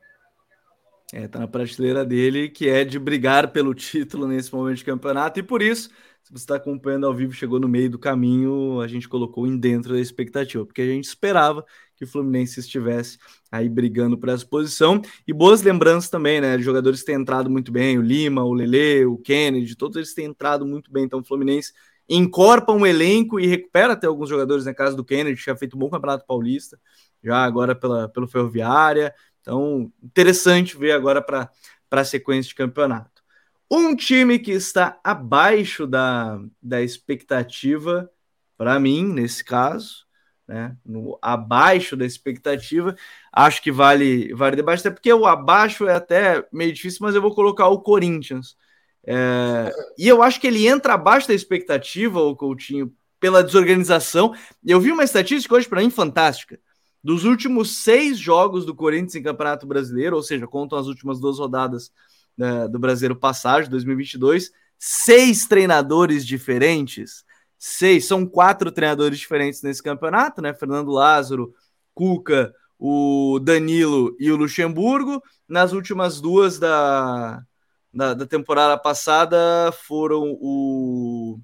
É, tá na prateleira dele, que é de brigar pelo título nesse momento de campeonato, e por isso, se você está acompanhando ao vivo, chegou no meio do caminho, a gente colocou em dentro da expectativa, porque a gente esperava que o Fluminense estivesse aí brigando por essa posição. E boas lembranças também, né? Jogadores têm entrado muito bem, o Lima, o Lele, o Kennedy, todos eles têm entrado muito bem. Então o Fluminense encorpa um elenco e recupera até alguns jogadores na casa do Kennedy, já feito um bom campeonato paulista, já agora pela, pelo Ferroviária. Então, interessante ver agora para a sequência de campeonato. Um time que está abaixo da, da expectativa, para mim, nesse caso, né? No, abaixo da expectativa, acho que vale, vale debate, até porque o abaixo é até meio difícil, mas eu vou colocar o Corinthians. É, e eu acho que ele entra abaixo da expectativa, o Coutinho, pela desorganização. Eu vi uma estatística hoje para mim fantástica. Dos últimos seis jogos do Corinthians em Campeonato Brasileiro, ou seja, contam as últimas duas rodadas né, do Brasileiro Passagem, 2022, seis treinadores diferentes seis, são quatro treinadores diferentes nesse campeonato, né? Fernando Lázaro, Cuca, o Danilo e o Luxemburgo. Nas últimas duas da, da, da temporada passada foram o.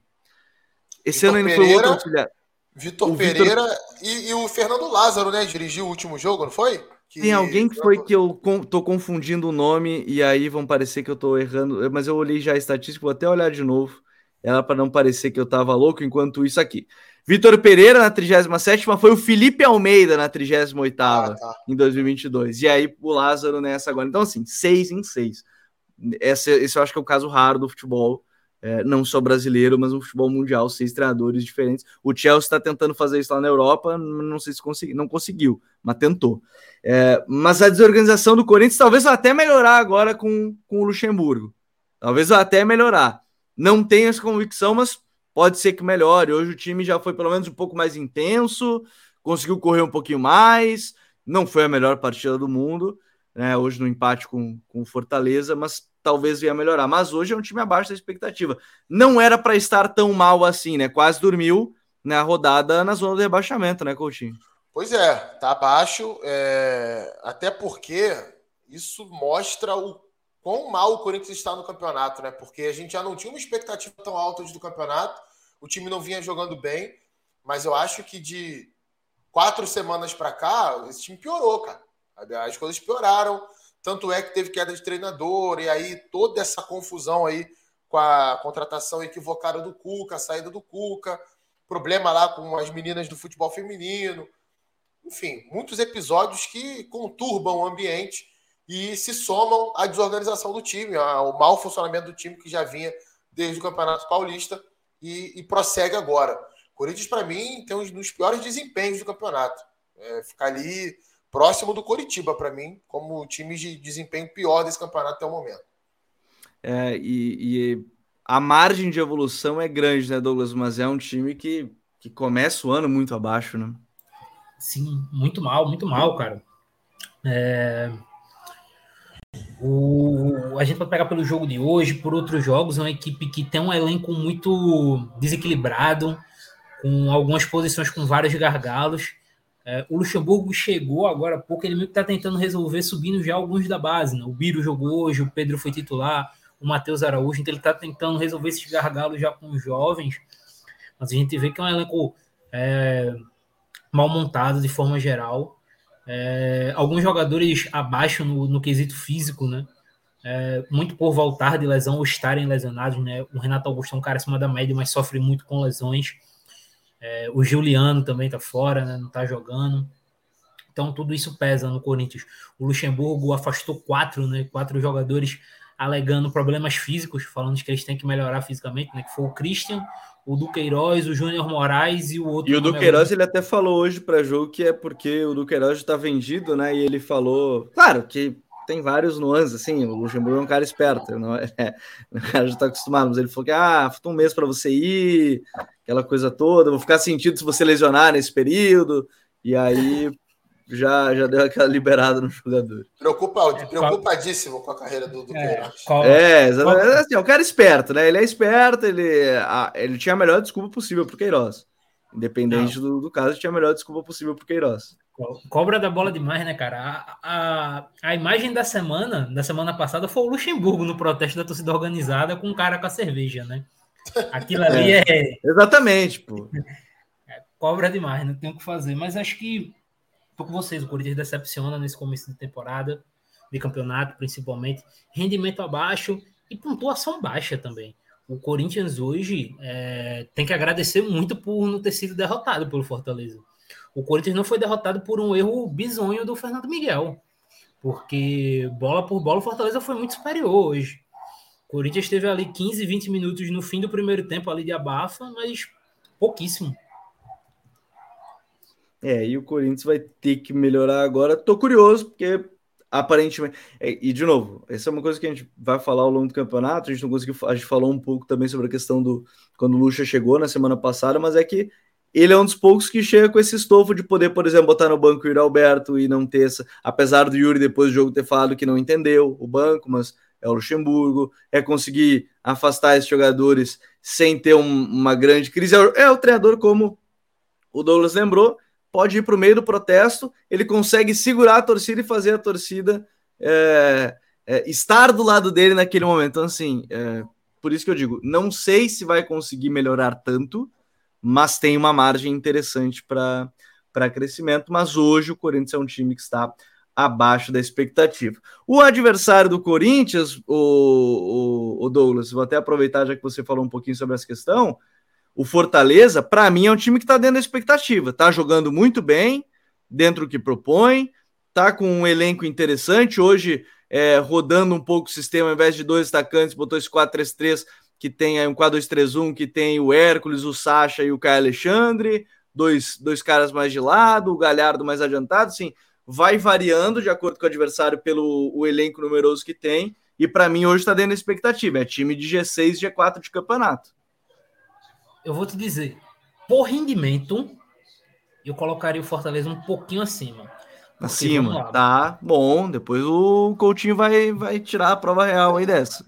Esse Vitor ano ainda foi outro auxiliar. Vitor Pereira Victor... e, e, o Fernando Lázaro, né? Dirigiu o último jogo, não foi? Que... Tem alguém que foi que eu tô confundindo o nome e aí vão parecer que eu tô errando, mas eu olhei já a estatística, vou até olhar de novo ela para não parecer que eu estava louco enquanto isso aqui. Vitor Pereira na 37 foi o Felipe Almeida na 38 ah, tá. em 2022. E aí o Lázaro nessa agora. Então, assim, seis em seis. Esse, esse eu acho que é o caso raro do futebol, é, não só brasileiro, mas no futebol mundial, seis treinadores diferentes. O Chelsea está tentando fazer isso lá na Europa, não sei se consegui, não conseguiu, mas tentou. É, mas a desorganização do Corinthians talvez vá até melhorar agora com, com o Luxemburgo. Talvez vá até melhorar. Não tenho essa convicção, mas pode ser que melhore. Hoje o time já foi pelo menos um pouco mais intenso, conseguiu correr um pouquinho mais. Não foi a melhor partida do mundo, né? Hoje no empate com, o Fortaleza, mas talvez venha melhorar. Mas hoje é um time abaixo da expectativa. Não era para estar tão mal assim, né? Quase dormiu na rodada na zona do rebaixamento, né, Coutinho? Pois é, tá abaixo, é... até porque isso mostra o quão mal o Corinthians está no campeonato, né? Porque a gente já não tinha uma expectativa tão alta do campeonato, o time não vinha jogando bem, mas eu acho que de quatro semanas para cá, esse time piorou, cara. As coisas pioraram, tanto é que teve queda de treinador, e aí toda essa confusão aí com a contratação equivocada do Cuca, a saída do Cuca, problema lá com as meninas do futebol feminino. Enfim, muitos episódios que conturbam o ambiente e se somam à desorganização do time, ao mau funcionamento do time que já vinha desde o Campeonato Paulista e, e prossegue agora. Corinthians, para mim, tem um dos piores desempenhos do campeonato. É, ficar ali próximo do Coritiba, para mim, como o time de desempenho pior desse campeonato até o momento. É, e, e, a margem de evolução é grande, né, Douglas? Mas é um time que, que começa o ano muito abaixo, né? Sim, muito mal, muito mal, cara. É... O... A gente pode pegar pelo jogo de hoje, por outros jogos, é uma equipe que tem um elenco muito desequilibrado, com algumas posições com vários gargalos. É, o Luxemburgo chegou agora há pouco, ele meio que está tentando resolver subindo já alguns da base. Né? O Biro jogou hoje, o Pedro foi titular, o Matheus Araújo, então ele está tentando resolver esses gargalos já com os jovens. Mas a gente vê que é um elenco é, mal montado de forma geral. É, alguns jogadores abaixo no, no quesito físico, né? É, muito por voltar de lesão ou estarem lesionados, né? O Renato Augusto é um cara acima da média, mas sofre muito com lesões. É, o Juliano também tá fora, né? Não tá jogando. Então tudo isso pesa no Corinthians. O Luxemburgo afastou quatro, né? Quatro jogadores alegando problemas físicos, falando que eles têm que melhorar fisicamente, né? Que foi o Christian, o Duqueiroz, o Júnior Moraes e o outro. E o Duqueiroz, ele até falou hoje para jogo que é porque o Duqueiroz está vendido, né? E ele falou, claro que tem vários nuances, assim, o Luxemburgo é um cara esperto, não é, é o cara já está acostumado, mas ele falou que, ah, falta um mês para você ir, aquela coisa toda, vou ficar sentido se você lesionar nesse período, e aí já, já deu aquela liberada no jogador. Preocupa, é, preocupadíssimo com a carreira do, do é, É, exatamente. Assim, é um cara esperto, né? Ele é esperto, ele, a, ele tinha a melhor desculpa possível pro Queiroz. Independente do, do, caso, tinha a melhor desculpa possível pro Queiroz. Cobra da bola demais, né, cara? A, a, a imagem da semana, da semana passada, foi o Luxemburgo no protesto da torcida organizada com um cara com a cerveja, né? Aquilo ali é. é... Exatamente, pô. É, cobra demais, não tem o que fazer. Mas acho que Tô com vocês, o Corinthians decepciona nesse começo de temporada, de campeonato principalmente. Rendimento abaixo e pontuação baixa também. O Corinthians hoje é, tem que agradecer muito por não ter sido derrotado pelo Fortaleza. O Corinthians não foi derrotado por um erro bizonho do Fernando Miguel, porque bola por bola o Fortaleza foi muito superior hoje. O Corinthians teve ali 15, 20 minutos no fim do primeiro tempo ali de abafa, mas pouquíssimo. É, e o Corinthians vai ter que melhorar agora. Tô curioso, porque aparentemente. É, e, de novo, essa é uma coisa que a gente vai falar ao longo do campeonato. A gente não conseguiu. A gente falou um pouco também sobre a questão do. Quando o Lucha chegou na semana passada, mas é que ele é um dos poucos que chega com esse estofo de poder, por exemplo, botar no banco o Yuri Alberto e não ter essa. Apesar do Yuri depois do jogo ter falado que não entendeu o banco, mas é o Luxemburgo, é conseguir afastar esses jogadores sem ter um, uma grande crise. É, é o treinador, como o Douglas lembrou, pode ir para o meio do protesto, ele consegue segurar a torcida e fazer a torcida é, é, estar do lado dele naquele momento. Então, assim, é, por isso que eu digo, não sei se vai conseguir melhorar tanto, mas tem uma margem interessante para crescimento. Mas hoje o Corinthians é um time que está abaixo da expectativa. O adversário do Corinthians, o, o, o Douglas, vou até aproveitar já que você falou um pouquinho sobre essa questão o Fortaleza, para mim, é um time que está dentro da expectativa. Está jogando muito bem, dentro do que propõe, está com um elenco interessante. Hoje, é, rodando um pouco o sistema, ao invés de dois atacantes, botou esse 4-3-3, que tem aí um 4-2-3-1, que tem o Hércules, o Sacha e o Caio Alexandre, dois, dois caras mais de lado, o Galhardo mais adiantado, assim, vai variando de acordo com o adversário pelo o elenco numeroso que tem. E para mim, hoje está dentro da expectativa. É time de G6, G4 de campeonato eu vou te dizer, por rendimento, eu colocaria o Fortaleza um pouquinho acima. Acima, tá bom. Depois o Coutinho vai, vai tirar a prova real aí dessa.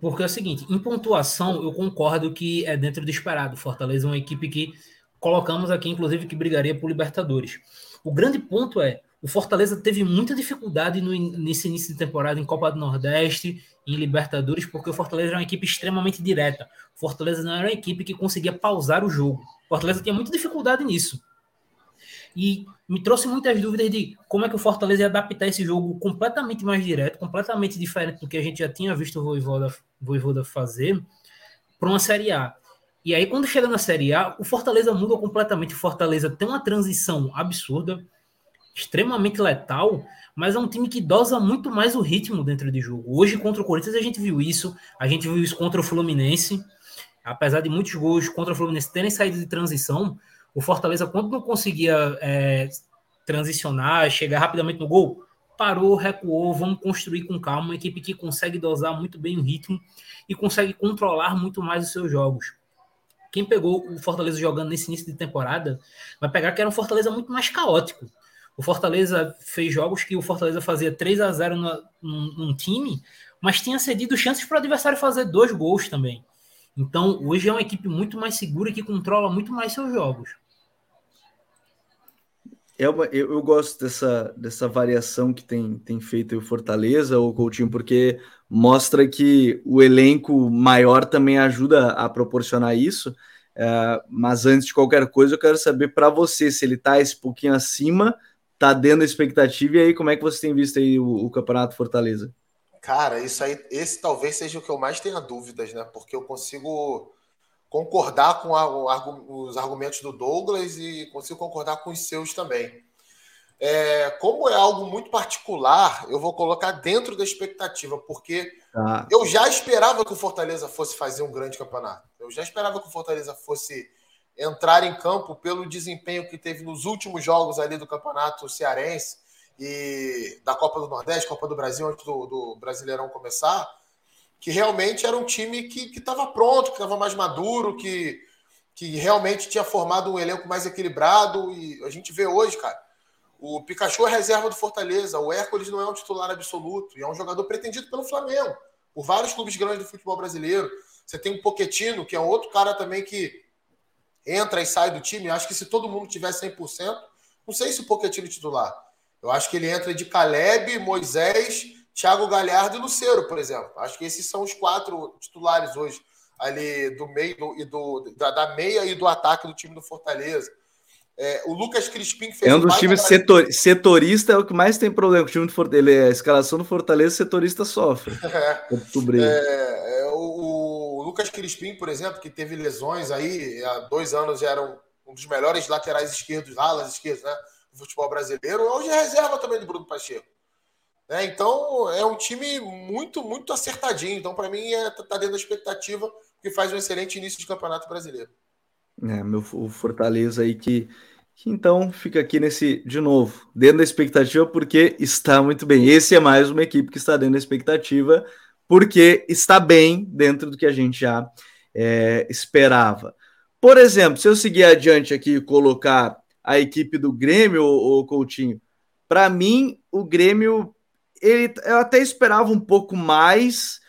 Porque é o seguinte, em pontuação, eu concordo que é dentro do esperado. Fortaleza é uma equipe que colocamos aqui, inclusive, que brigaria por Libertadores. O grande ponto é, o Fortaleza teve muita dificuldade no, nesse início de temporada em Copa do Nordeste, em Libertadores, porque o Fortaleza era uma equipe extremamente direta. O Fortaleza não era uma equipe que conseguia pausar o jogo. O Fortaleza tinha muita dificuldade nisso. E me trouxe muitas dúvidas de como é que o Fortaleza ia adaptar esse jogo completamente mais direto, completamente diferente do que a gente já tinha visto o Voivoda, Voivoda fazer, para uma Série A. E aí, quando chega na Série A, o Fortaleza muda completamente. O Fortaleza tem uma transição absurda, extremamente letal, mas é um time que dosa muito mais o ritmo dentro de jogo. Hoje, contra o Corinthians, a gente viu isso. A gente viu isso contra o Fluminense. Apesar de muitos gols contra o Fluminense terem saído de transição, o Fortaleza, quando não conseguia é, transicionar, chegar rapidamente no gol, parou, recuou, vamos construir com calma. Uma equipe que consegue dosar muito bem o ritmo e consegue controlar muito mais os seus jogos quem pegou o Fortaleza jogando nesse início de temporada vai pegar que era um Fortaleza muito mais caótico. O Fortaleza fez jogos que o Fortaleza fazia 3 a 0 no, num, num time, mas tinha cedido chances para o adversário fazer dois gols também. Então, hoje é uma equipe muito mais segura que controla muito mais seus jogos. É uma, eu, eu, gosto dessa, dessa variação que tem, tem feito o Fortaleza, o Coutinho, porque mostra que o elenco maior também ajuda a proporcionar isso. É, mas antes de qualquer coisa, eu quero saber para você se ele está esse pouquinho acima, está dentro da expectativa, e aí como é que você tem visto aí o, o Campeonato Fortaleza? Cara, isso aí, esse talvez seja o que eu mais tenha dúvidas, né? Porque eu consigo concordar com a, os argumentos do Douglas e consigo concordar com os seus também. É, como é algo muito particular, eu vou colocar dentro da expectativa, porque ah. eu já esperava que o Fortaleza fosse fazer um grande campeonato. Eu já esperava que o Fortaleza fosse entrar em campo pelo desempenho que teve nos últimos jogos ali do campeonato cearense e da Copa do Nordeste, Copa do Brasil, antes do, do Brasileirão começar, que realmente era um time que estava pronto, que estava mais maduro, que, que realmente tinha formado um elenco mais equilibrado. E a gente vê hoje, cara, o Pikachu é reserva do Fortaleza, o Hércules não é um titular absoluto, e é um jogador pretendido pelo Flamengo, por vários clubes grandes do futebol brasileiro. Você tem o Poquetino, que é outro cara também que entra e sai do time. Acho que se todo mundo tiver 100%, não sei se o Poquetino é titular. Eu acho que ele entra de Caleb, Moisés, Thiago Galhardo e Luceiro, por exemplo. Acho que esses são os quatro titulares hoje ali do meio do, e do, da, da meia e do ataque do time do Fortaleza. É, o Lucas Crispim fez É um dos times setor, setorista, é o que mais tem problema com o time do Fortaleza. A escalação do Fortaleza, setorista sofre. É, é, é, Lucas Crispim, por exemplo, que teve lesões aí, há dois anos já era um, dos melhores laterais esquerdos, alas esquerdas, né? Do futebol brasileiro. Hoje é reserva também do Bruno Pacheco. É, então é um time muito, muito acertadinho. Então, para mim, é, tá dentro da expectativa que faz um excelente início de campeonato brasileiro. É, meu, o Fortaleza aí que, que então fica aqui nesse, de novo, dentro da expectativa, porque está muito bem. Esse é mais uma equipe que está dentro da expectativa, porque está bem dentro do que a gente já é, esperava. Por exemplo, se eu seguir adiante aqui e colocar a equipe do Grêmio, o Coutinho, para mim, o Grêmio, ele, eu até esperava um pouco mais,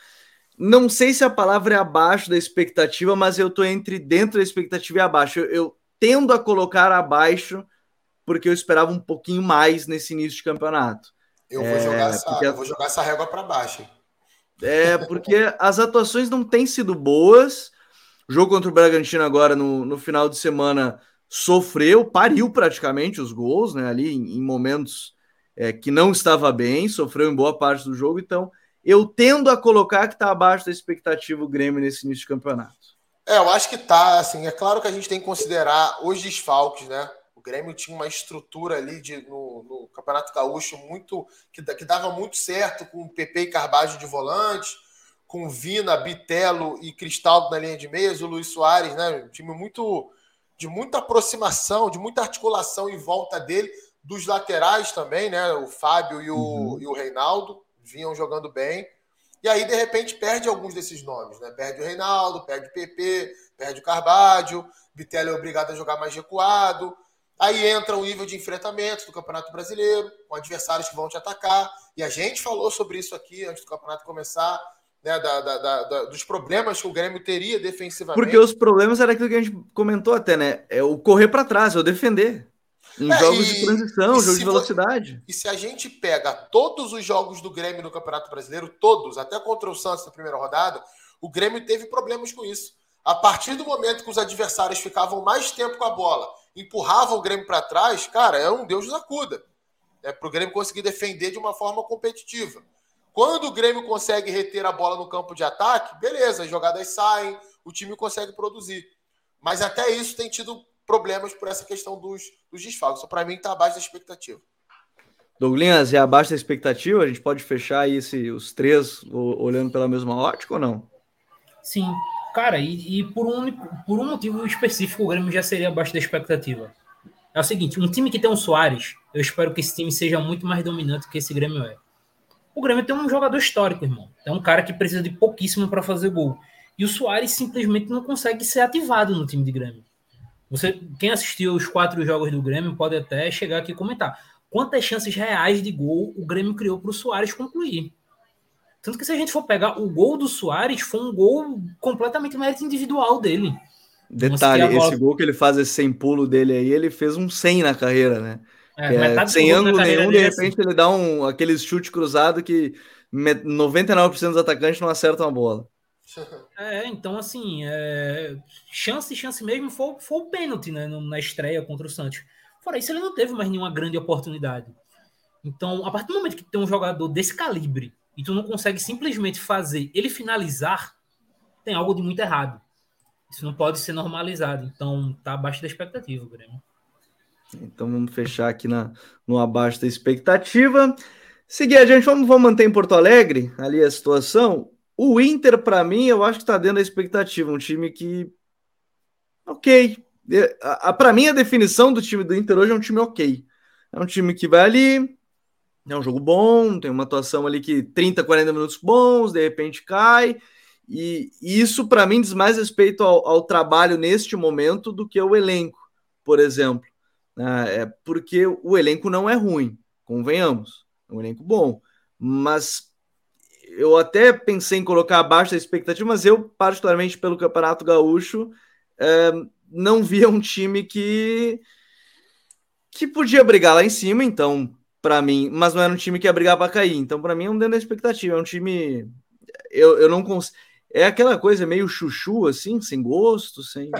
não sei se a palavra é abaixo da expectativa, mas eu tô entre dentro da expectativa e abaixo. Eu, eu tendo a colocar abaixo porque eu esperava um pouquinho mais nesse início de campeonato. Eu vou, é, jogar, essa, porque... eu vou jogar essa régua para baixo. É, porque as atuações não têm sido boas. O jogo contra o Bragantino agora no, no final de semana sofreu, pariu praticamente os gols, né? Ali em, em momentos é, que não estava bem, sofreu em boa parte do jogo, então eu tendo a colocar que está abaixo da expectativa o Grêmio nesse início de campeonato. É, eu acho que tá, assim, é claro que a gente tem que considerar os desfalques, né? O Grêmio tinha uma estrutura ali de, no, no Campeonato Gaúcho muito que, que dava muito certo com o PP e Carbajo de volante, com Vina, Bitelo e Cristaldo na linha de meias, o Luiz Soares, né? Um time muito de muita aproximação, de muita articulação em volta dele, dos laterais também, né? O Fábio e o, uhum. e o Reinaldo vinham jogando bem. E aí, de repente, perde alguns desses nomes, né? Perde o Reinaldo, perde o PP, perde o Carvalho, Vitelli é obrigado a jogar mais recuado. Aí entra o nível de enfrentamento do Campeonato Brasileiro, com adversários que vão te atacar. E a gente falou sobre isso aqui antes do campeonato começar, né? Da, da, da, dos problemas que o Grêmio teria defensivamente. Porque os problemas era aquilo que a gente comentou até, né? É o correr para trás, é o defender. Em é, jogos e, de transição, jogos de velocidade. E se a gente pega todos os jogos do Grêmio no Campeonato Brasileiro, todos, até contra o Santos na primeira rodada, o Grêmio teve problemas com isso. A partir do momento que os adversários ficavam mais tempo com a bola, empurravam o Grêmio para trás, cara, é um Deus nos acuda. É para o Grêmio conseguir defender de uma forma competitiva. Quando o Grêmio consegue reter a bola no campo de ataque, beleza, as jogadas saem, o time consegue produzir. Mas até isso tem tido problemas por essa questão dos, dos desfalques. Então, para mim, está abaixo da expectativa. Douglas, é abaixo da expectativa? A gente pode fechar aí esse, os três olhando pela mesma ótica ou não? Sim. Cara, e, e por, um, por um motivo específico, o Grêmio já seria abaixo da expectativa. É o seguinte, um time que tem um Soares, eu espero que esse time seja muito mais dominante que esse Grêmio é. O Grêmio tem um jogador histórico, irmão. É um cara que precisa de pouquíssimo para fazer gol. E o Soares simplesmente não consegue ser ativado no time de Grêmio. Você, quem assistiu os quatro jogos do Grêmio pode até chegar aqui e comentar quantas chances reais de gol o Grêmio criou para o Soares concluir. Tanto que se a gente for pegar o gol do Soares, foi um gol completamente mérito individual dele. Detalhe, bola... esse gol que ele faz, esse sem pulo dele aí, ele fez um 100 na carreira, né? É, é, sem ângulo nenhum, de repente ele dá um, aquele chute cruzado que 99% dos atacantes não acertam a bola. É, então assim, é... chance, chance mesmo foi, foi o pênalti né, na estreia contra o Santos. Fora isso, ele não teve mais nenhuma grande oportunidade. Então, a partir do momento que tem um jogador desse calibre e tu não consegue simplesmente fazer ele finalizar, tem algo de muito errado. Isso não pode ser normalizado. Então, tá abaixo da expectativa, Grêmio. Então, vamos fechar aqui na, no abaixo da expectativa. Seguir adiante, vamos, vamos manter em Porto Alegre ali a situação. O Inter, para mim, eu acho que está dentro da expectativa. Um time que. Ok, para mim, a definição do time do Inter hoje é um time ok. É um time que vai ali, é um jogo bom, tem uma atuação ali que 30, 40 minutos bons, de repente cai. E, isso, para mim, diz mais respeito ao, ao, trabalho neste momento do que o elenco, por exemplo. É, é porque o elenco não é ruim, convenhamos. É um elenco bom. Mas eu até pensei em colocar abaixo da expectativa, mas eu, particularmente pelo Campeonato Gaúcho, é, não via um time que que podia brigar lá em cima, então, para mim, mas não era um time que ia brigar para cair. Então, para mim, é um dentro da expectativa. É um time. Eu, eu não consigo. É aquela coisa meio chuchu, assim, sem gosto, sem.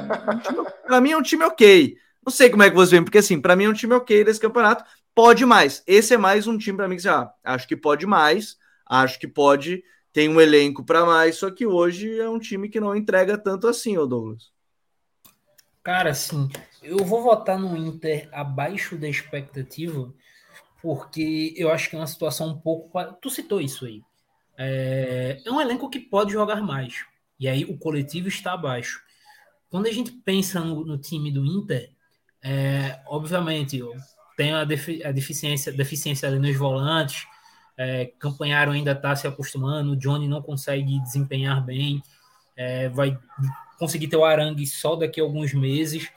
para mim é um time ok. Não sei como é que você vê, porque assim, para mim é um time ok desse campeonato. Pode mais. Esse é mais um time para mim que já acho que pode mais, acho que pode, tem um elenco para mais, só que hoje é um time que não entrega tanto assim, ô Douglas. Cara, assim, eu vou votar no Inter abaixo da expectativa, porque eu acho que é uma situação um pouco. Tu citou isso aí. É, é um elenco que pode jogar mais. E aí o coletivo está abaixo. Quando a gente pensa no, no time do Inter, é, obviamente tem a, defi a, deficiência, deficiência ali nos volantes. É, Campanharo ainda está se acostumando, o Johnny não consegue desempenhar bem, é, vai conseguir ter o Arangue só daqui a alguns meses.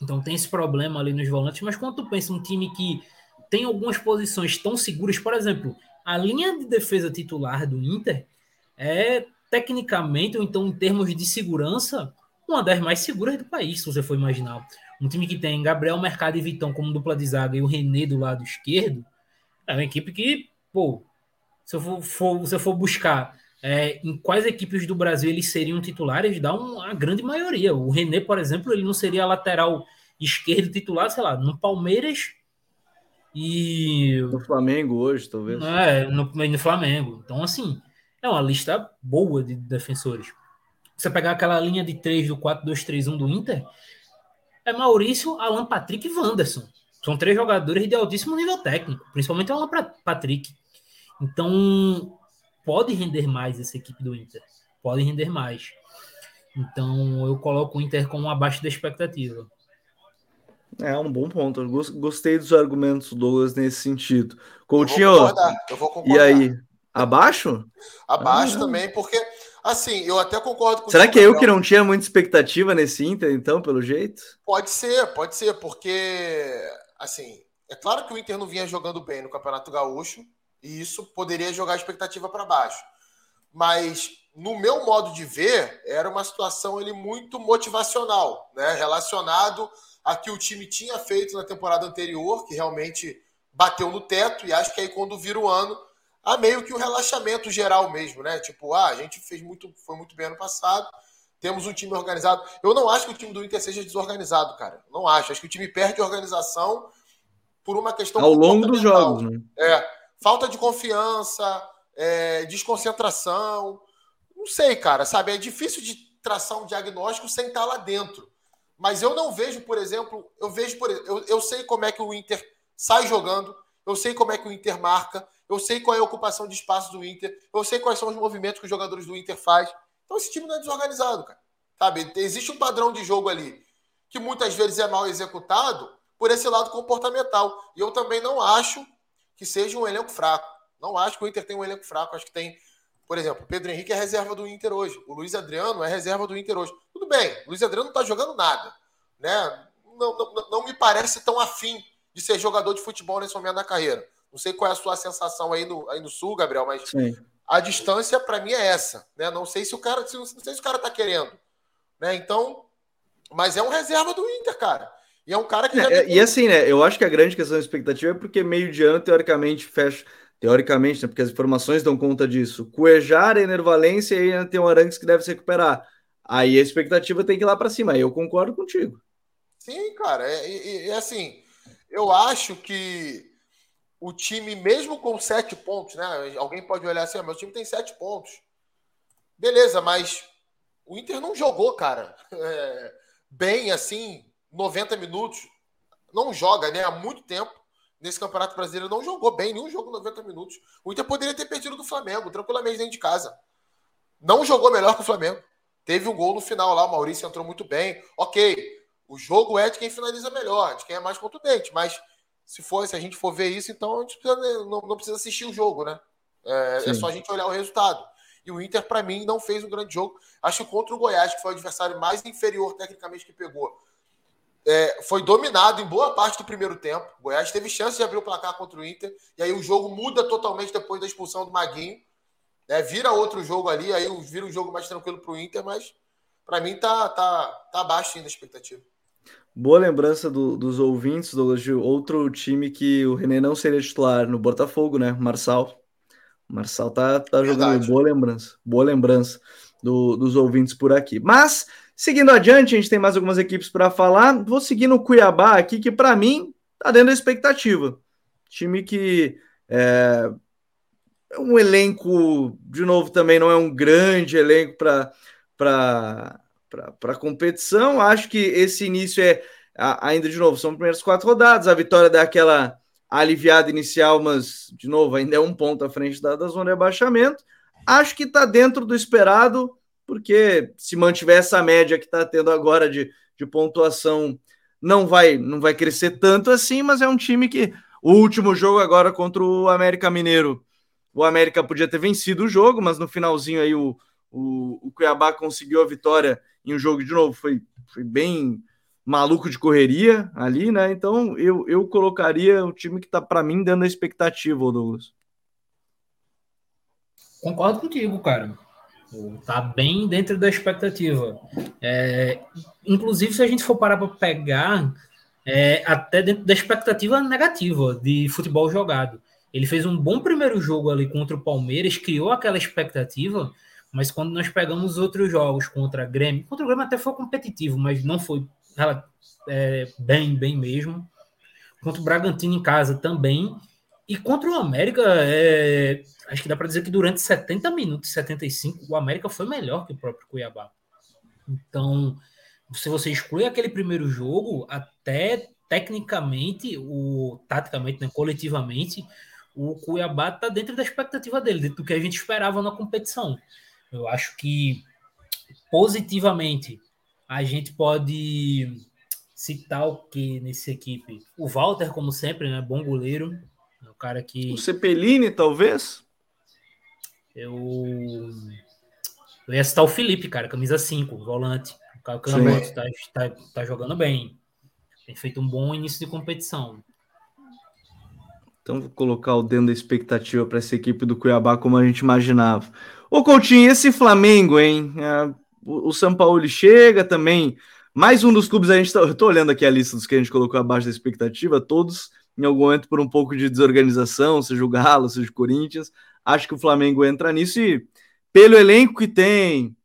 Então tem esse problema ali nos volantes. Mas quando tu pensa um time que tem algumas posições tão seguras, por exemplo, a linha de defesa titular do Inter é tecnicamente, ou então em termos de segurança, uma das mais seguras do país, se você for imaginar. Um time que tem Gabriel Mercado e Vitão como dupla de zaga e o René do lado esquerdo, é uma equipe que, pô, se eu for, for, se eu for buscar é, em quais equipes do Brasil eles seriam titulares, dá uma grande maioria. O René, por exemplo, ele não seria lateral esquerdo titular, sei lá, no Palmeiras e. No Flamengo hoje, talvez. É, no, no Flamengo. Então, assim, é uma lista boa de defensores. Você pegar aquela linha de 3 do 4-2-3-1 do Inter, é Maurício, Alan Patrick e Wanderson. São três jogadores de altíssimo nível técnico, principalmente o Alan Patrick. Então, pode render mais essa equipe do Inter. Pode render mais. Então eu coloco o Inter como abaixo da expectativa. É um bom ponto. Eu gostei dos argumentos do Douglas nesse sentido. Coutinho, eu vou concordar. E aí? Abaixo? Abaixo ah, também, porque assim, eu até concordo com Será que é eu que não tinha muita expectativa nesse Inter, então, pelo jeito? Pode ser, pode ser, porque assim, é claro que o Inter não vinha jogando bem no Campeonato Gaúcho, e isso poderia jogar a expectativa para baixo. Mas, no meu modo de ver, era uma situação ele muito motivacional, né? relacionado a que o time tinha feito na temporada anterior, que realmente bateu no teto, e acho que aí quando vira o ano, há meio que o um relaxamento geral mesmo, né? Tipo, ah, a gente fez muito, foi muito bem ano passado, temos um time organizado. Eu não acho que o time do Inter seja desorganizado, cara. Não acho. Acho que o time perde organização por uma questão. Ao longo dos jogos, né? É falta de confiança, é, desconcentração. Não sei, cara, sabe? É difícil de traçar um diagnóstico sem estar lá dentro. Mas eu não vejo, por exemplo, eu vejo, por eu, eu sei como é que o Inter sai jogando, eu sei como é que o Inter marca, eu sei qual é a ocupação de espaço do Inter, eu sei quais são os movimentos que os jogadores do Inter faz. Então esse time não é desorganizado, cara. Sabe? Existe um padrão de jogo ali que muitas vezes é mal executado por esse lado comportamental. E eu também não acho que seja um elenco fraco. Não acho que o Inter tem um elenco fraco. Acho que tem, por exemplo, o Pedro Henrique é reserva do Inter hoje. O Luiz Adriano é reserva do Inter hoje. Tudo bem, o Luiz Adriano não está jogando nada. Né? Não, não, não me parece tão afim de ser jogador de futebol nesse momento da carreira. Não sei qual é a sua sensação aí no, aí no Sul, Gabriel, mas Sim. a distância para mim é essa. Né? Não sei se o cara, se, não sei se o cara está querendo. Né? Então, mas é um reserva do Inter, cara. E é um cara que. É, e assim, né? Eu acho que a grande questão da expectativa é porque meio de ano, teoricamente, fecha. Teoricamente, né, porque as informações dão conta disso. Cuejar, Enervalência e ainda tem o Arangues que deve se recuperar. Aí a expectativa tem que ir lá para cima. Aí eu concordo contigo. Sim, cara. É, é, é, assim, eu acho que o time, mesmo com sete pontos, né? Alguém pode olhar assim, ah, meu time tem sete pontos. Beleza, mas o Inter não jogou, cara, é, bem assim, 90 minutos. Não joga, né? Há muito tempo nesse Campeonato Brasileiro. Não jogou bem nenhum jogo 90 minutos. O Inter poderia ter perdido do Flamengo, tranquilamente dentro de casa. Não jogou melhor que o Flamengo. Teve um gol no final lá, o Maurício entrou muito bem. Ok, o jogo é de quem finaliza melhor, de quem é mais contundente, mas se for, se a gente for ver isso, então a gente precisa, não, não, precisa assistir o jogo, né? É, é, só a gente olhar o resultado. E o Inter, para mim, não fez um grande jogo. Acho que contra o Goiás, que foi o adversário mais inferior tecnicamente que pegou, é, foi dominado em boa parte do primeiro tempo. O Goiás teve chance de abrir o placar contra o Inter. E aí o jogo muda totalmente depois da expulsão do Maguinho. Né? Vira outro jogo ali, aí vira um jogo mais tranquilo para o Inter, mas para mim tá, tá, tá abaixo ainda da expectativa. Boa lembrança do, dos ouvintes, Douglas, de outro time que o René não seria titular no Botafogo, né? Marçal. Marçal tá, tá jogando boa lembrança, boa lembrança do, dos ouvintes por aqui. Mas, seguindo adiante, a gente tem mais algumas equipes para falar. Vou seguir no Cuiabá aqui, que para mim tá dentro da expectativa. Time que é, um elenco, de novo, também não é um grande elenco para para competição. Acho que esse início é ainda de novo, são as primeiras quatro rodadas. A vitória dá aquela aliviada inicial, mas de novo, ainda é um ponto à frente da, da zona de abaixamento. Acho que está dentro do esperado, porque se mantiver essa média que está tendo agora de, de pontuação, não vai, não vai crescer tanto assim, mas é um time que o último jogo agora contra o América Mineiro, o América podia ter vencido o jogo, mas no finalzinho aí o, o, o Cuiabá conseguiu a vitória em um jogo de novo, foi, foi bem maluco de correria ali, né? Então eu, eu colocaria o time que tá para mim dando a expectativa, Douglas. Concordo contigo, cara. Tá bem dentro da expectativa. É, inclusive, se a gente for parar para pegar, é, até dentro da expectativa negativa de futebol jogado. Ele fez um bom primeiro jogo ali contra o Palmeiras, criou aquela expectativa, mas quando nós pegamos outros jogos contra a Grêmio, contra o Grêmio até foi competitivo, mas não foi é, bem, bem mesmo. Contra o Bragantino em casa também. E contra o América, é, acho que dá para dizer que durante 70 minutos, 75, o América foi melhor que o próprio Cuiabá. Então, se você exclui aquele primeiro jogo, até tecnicamente, o taticamente, né, coletivamente, o Cuiabá está dentro da expectativa dele, dentro do que a gente esperava na competição. Eu acho que positivamente a gente pode citar o que nessa equipe? O Walter, como sempre, né? Bom goleiro. É o cara que. O Cepelini, talvez? Eu. Eu ia citar o Felipe, cara, camisa 5, volante. O cara canhoto, tá, tá, tá jogando bem. Tem feito um bom início de competição. Então vou colocar o dentro da expectativa para essa equipe do Cuiabá como a gente imaginava. Ô Coutinho, esse Flamengo, hein? É, o São Paulo chega também. Mais um dos clubes, a gente tá, eu tô olhando aqui a lista dos que a gente colocou abaixo da expectativa, todos em algum momento por um pouco de desorganização, seja o Galo, seja o Corinthians. Acho que o Flamengo entra nisso e pelo elenco que tem,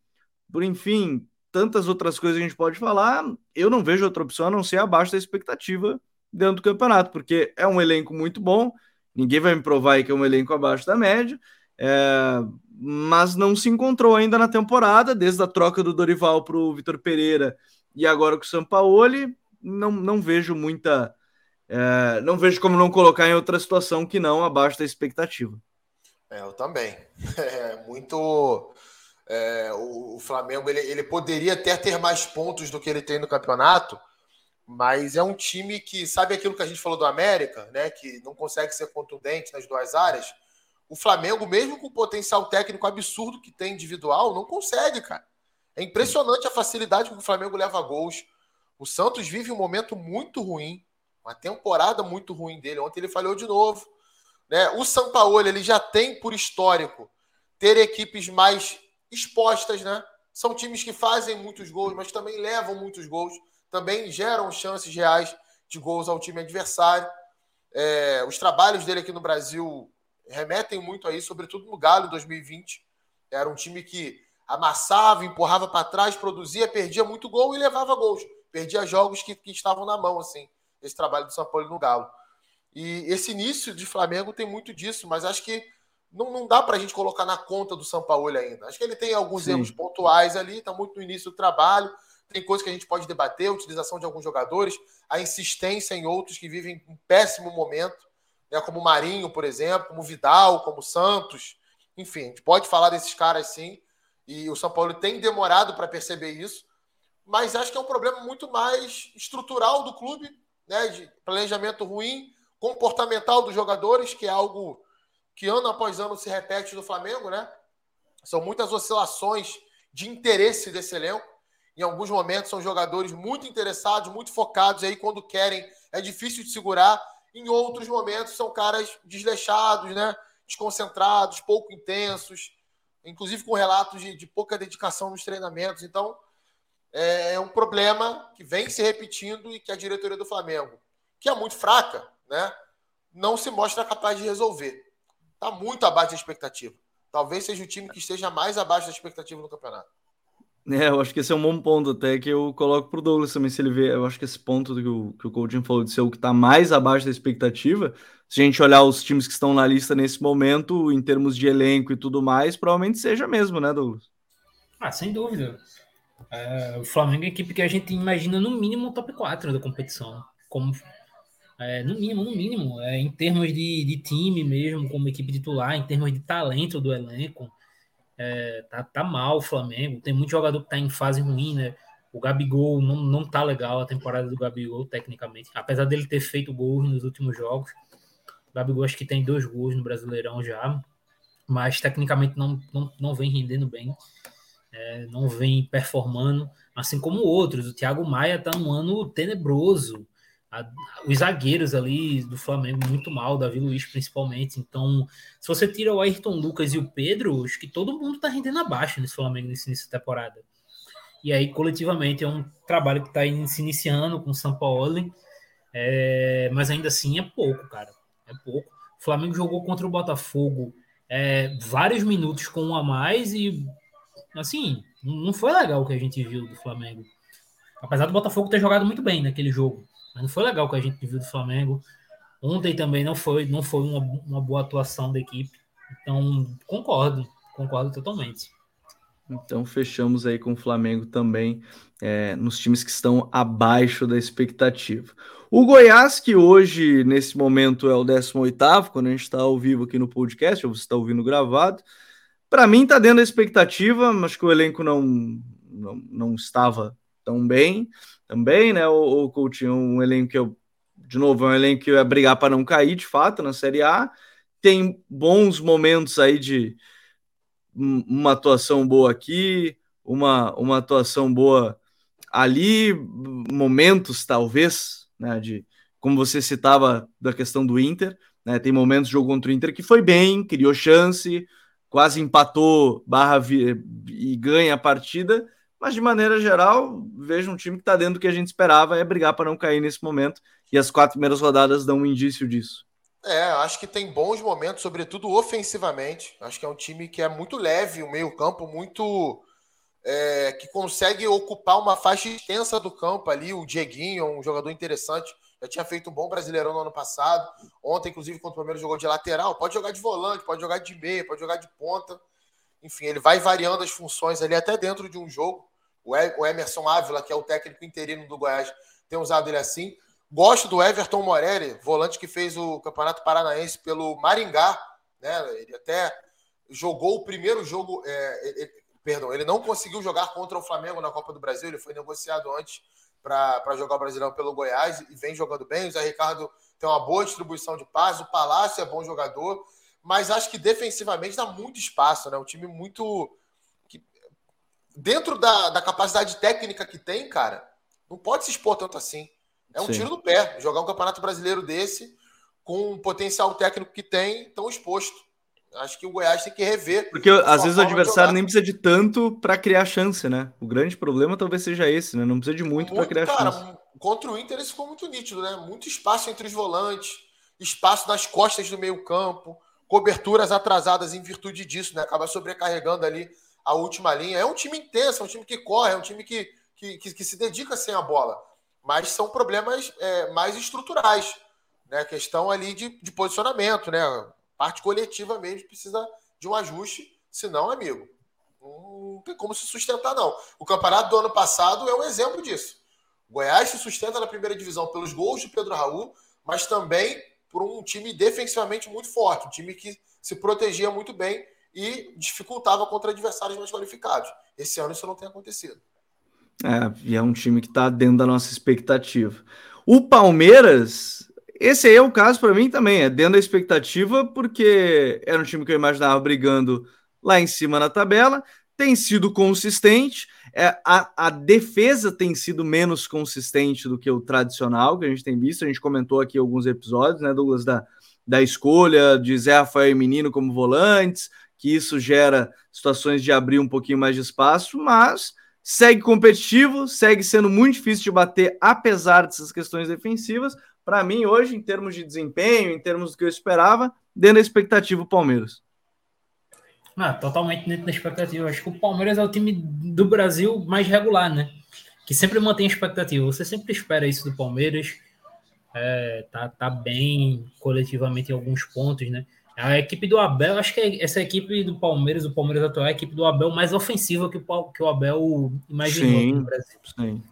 por enfim, tantas outras coisas que a gente pode falar, eu não vejo outra opção a não ser abaixo da expectativa dentro do campeonato, porque é um elenco muito bom, ninguém vai me provar que é um elenco abaixo da média, é, mas não se encontrou ainda na temporada, desde a troca do Dorival para o Vitor Pereira e agora com o Sampaoli, não, não vejo muita. É, não vejo como não colocar em outra situação que não abaixo da expectativa. É, eu também. É, muito. É, o, o, Flamengo ele, ele poderia até ter mais pontos do que ele tem no campeonato, mas é um time que sabe aquilo que a gente falou do América, né? Que não consegue ser contundente nas duas áreas. O Flamengo, mesmo com o potencial técnico absurdo que tem individual, não consegue, cara. É impressionante a facilidade com que o Flamengo leva gols. O Santos vive um momento muito ruim, uma temporada muito ruim dele. Ontem ele falhou de novo. Né? O São Paulo ele já tem por histórico ter equipes mais expostas, né? São times que fazem muitos gols, mas também levam muitos gols, também geram chances reais de gols ao time adversário. É, os trabalhos dele aqui no Brasil remetem muito a isso, sobretudo no Galo 2020. Era um time que amassava, empurrava para trás, produzia, perdia muito gol e levava gols. Perdia jogos que, que estavam na mão, assim, esse trabalho do São Paulo no Galo. E esse início de Flamengo tem muito disso, mas acho que não, não dá para a gente colocar na conta do São Paulo ainda. Acho que ele tem alguns Sim. erros pontuais ali, está muito no início do trabalho. Tem coisas que a gente pode debater, a utilização de alguns jogadores, a insistência em outros que vivem um péssimo momento, né, como o Marinho, por exemplo, como o Vidal, como o Santos. Enfim, a gente pode falar desses caras sim, e o São Paulo tem demorado para perceber isso, mas acho que é um problema muito mais estrutural do clube, né, de planejamento ruim, comportamental dos jogadores, que é algo que ano após ano se repete no Flamengo, né? São muitas oscilações de interesse desse elenco. Em alguns momentos são jogadores muito interessados, muito focados, aí quando querem é difícil de segurar. Em outros momentos são caras desleixados, né? desconcentrados, pouco intensos, inclusive com relatos de, de pouca dedicação nos treinamentos. Então, é, é um problema que vem se repetindo e que a diretoria do Flamengo, que é muito fraca, né, não se mostra capaz de resolver. Está muito abaixo da expectativa. Talvez seja o time que esteja mais abaixo da expectativa no campeonato. É, eu acho que esse é um bom ponto até que eu coloco para o Douglas também, se ele vê. Eu acho que esse ponto que o, que o Coutinho falou de ser o que está mais abaixo da expectativa, se a gente olhar os times que estão na lista nesse momento, em termos de elenco e tudo mais, provavelmente seja mesmo, né, Douglas? Ah, sem dúvida. É, o Flamengo é a equipe que a gente imagina no mínimo top 4 da competição. Como, é, no mínimo, no mínimo. É, em termos de, de time mesmo, como equipe titular, em termos de talento do elenco é, tá, tá mal o Flamengo. Tem muito jogador que tá em fase ruim, né? O Gabigol não, não tá legal a temporada do Gabigol, tecnicamente. Apesar dele ter feito gols nos últimos jogos. O Gabigol acho que tem dois gols no Brasileirão já. Mas tecnicamente não, não, não vem rendendo bem. É, não vem performando. Assim como outros. O Thiago Maia tá num ano tenebroso a, os zagueiros ali do Flamengo muito mal, Davi Luiz principalmente. Então, se você tira o Ayrton Lucas e o Pedro, acho que todo mundo tá rendendo abaixo nesse Flamengo nesse início da temporada. E aí, coletivamente, é um trabalho que está se iniciando com o São Paulo, é, mas ainda assim é pouco, cara. É pouco. O Flamengo jogou contra o Botafogo é, vários minutos com um a mais e, assim, não foi legal o que a gente viu do Flamengo. Apesar do Botafogo ter jogado muito bem naquele jogo. Mas não foi legal o que a gente viu do Flamengo. Ontem também não foi, não foi uma, uma boa atuação da equipe. Então, concordo, concordo totalmente. Então, fechamos aí com o Flamengo também é, nos times que estão abaixo da expectativa. O Goiás, que hoje, nesse momento, é o 18, quando a gente está ao vivo aqui no podcast, ou você está ouvindo gravado, para mim está dentro da expectativa, acho que o elenco não, não, não estava tão bem também, né? O, o Coutinho, um elenco que eu, de novo, é um elenco que ia brigar para não cair de fato na Série A. Tem bons momentos aí de uma atuação boa aqui, uma, uma atuação boa ali, momentos talvez, né? De como você citava da questão do Inter, né? Tem momentos de jogo contra o Inter que foi bem, criou chance, quase empatou barra e ganha a partida mas, de maneira geral, vejo um time que está dentro do que a gente esperava, é brigar para não cair nesse momento. E as quatro primeiras rodadas dão um indício disso. É, acho que tem bons momentos, sobretudo ofensivamente. Acho que é um time que é muito leve, o meio-campo muito. É, que consegue ocupar uma faixa extensa do campo ali. O Dieguinho, um jogador interessante, já tinha feito um bom brasileirão no ano passado. Ontem, inclusive, quando o primeiro jogou de lateral, pode jogar de volante, pode jogar de meia, pode jogar de ponta. enfim, ele vai variando as funções ali até dentro de um jogo. O Emerson Ávila, que é o técnico interino do Goiás, tem usado ele assim. Gosto do Everton Morelli, volante que fez o Campeonato Paranaense pelo Maringá. Né? Ele até jogou o primeiro jogo. É, ele, perdão, ele não conseguiu jogar contra o Flamengo na Copa do Brasil. Ele foi negociado antes para jogar o Brasileirão pelo Goiás e vem jogando bem. O Zé Ricardo tem uma boa distribuição de passes. O Palácio é bom jogador, mas acho que defensivamente dá muito espaço. Né? Um time muito. Que, dentro da, da capacidade técnica que tem, cara, não pode se expor tanto assim. É um Sim. tiro no pé. Jogar um campeonato brasileiro desse, com o potencial técnico que tem, tão exposto. Acho que o Goiás tem que rever. Porque às vezes o adversário nem precisa de tanto para criar chance, né? O grande problema talvez seja esse, né? Não precisa de muito, muito para criar cara, chance. Contra o Inter isso ficou muito nítido, né? Muito espaço entre os volantes, espaço nas costas do meio-campo, coberturas atrasadas em virtude disso, né? Acaba sobrecarregando ali a última linha. É um time intenso, é um time que corre, é um time que, que, que, que se dedica sem a bola mas são problemas é, mais estruturais, né? Questão ali de, de posicionamento, né? Parte coletiva mesmo precisa de um ajuste, senão, amigo, não tem como se sustentar, não. O campeonato do ano passado é um exemplo disso. O Goiás se sustenta na primeira divisão pelos gols de Pedro Raul, mas também por um time defensivamente muito forte, um time que se protegia muito bem e dificultava contra adversários mais qualificados. Esse ano isso não tem acontecido. É, e é um time que está dentro da nossa expectativa. O Palmeiras, esse aí é o caso para mim também, é dentro da expectativa, porque era um time que eu imaginava brigando lá em cima na tabela, tem sido consistente, é, a, a defesa tem sido menos consistente do que o tradicional que a gente tem visto, a gente comentou aqui alguns episódios, né, Douglas, da, da escolha de Zé Rafael e Menino como volantes, que isso gera situações de abrir um pouquinho mais de espaço, mas segue competitivo, segue sendo muito difícil de bater, apesar dessas questões defensivas. Para mim, hoje, em termos de desempenho, em termos do que eu esperava, dentro da expectativa o Palmeiras. Ah, totalmente dentro da expectativa. Acho que o Palmeiras é o time do Brasil mais regular, né? Que sempre mantém a expectativa. Você sempre espera isso do Palmeiras. É, tá, tá bem coletivamente em alguns pontos, né? A equipe do Abel, acho que essa equipe do Palmeiras, o Palmeiras atual, é a equipe do Abel mais ofensiva que o, que o Abel imaginou sim, no Brasil. Sim.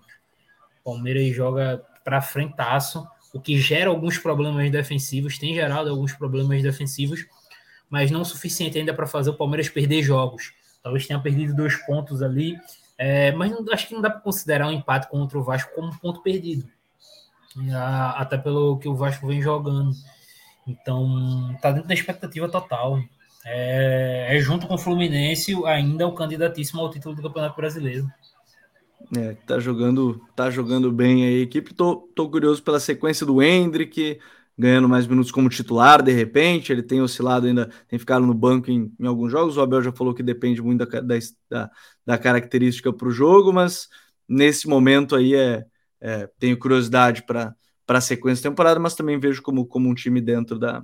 O Palmeiras joga para frentaço, o que gera alguns problemas defensivos, tem gerado alguns problemas defensivos, mas não o suficiente ainda para fazer o Palmeiras perder jogos. Talvez tenha perdido dois pontos ali, é, mas não, acho que não dá para considerar um empate contra o Vasco como um ponto perdido. Até pelo que o Vasco vem jogando. Então, tá dentro da expectativa total. É, é, junto com o Fluminense ainda o candidatíssimo ao título do Campeonato Brasileiro. É, tá jogando, tá jogando bem a equipe. Tô, tô curioso pela sequência do Hendrick, ganhando mais minutos como titular, de repente. Ele tem oscilado ainda, tem ficado no banco em, em alguns jogos. O Abel já falou que depende muito da, da, da característica para o jogo, mas nesse momento aí é, é tenho curiosidade para a sequência da temporada, mas também vejo como, como um time dentro da,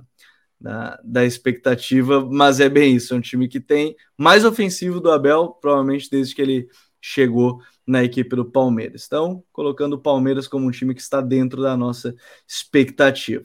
da, da, expectativa. Mas é bem isso, é um time que tem mais ofensivo do Abel, provavelmente desde que ele chegou na equipe do Palmeiras. Então, colocando o Palmeiras como um time que está dentro da nossa expectativa.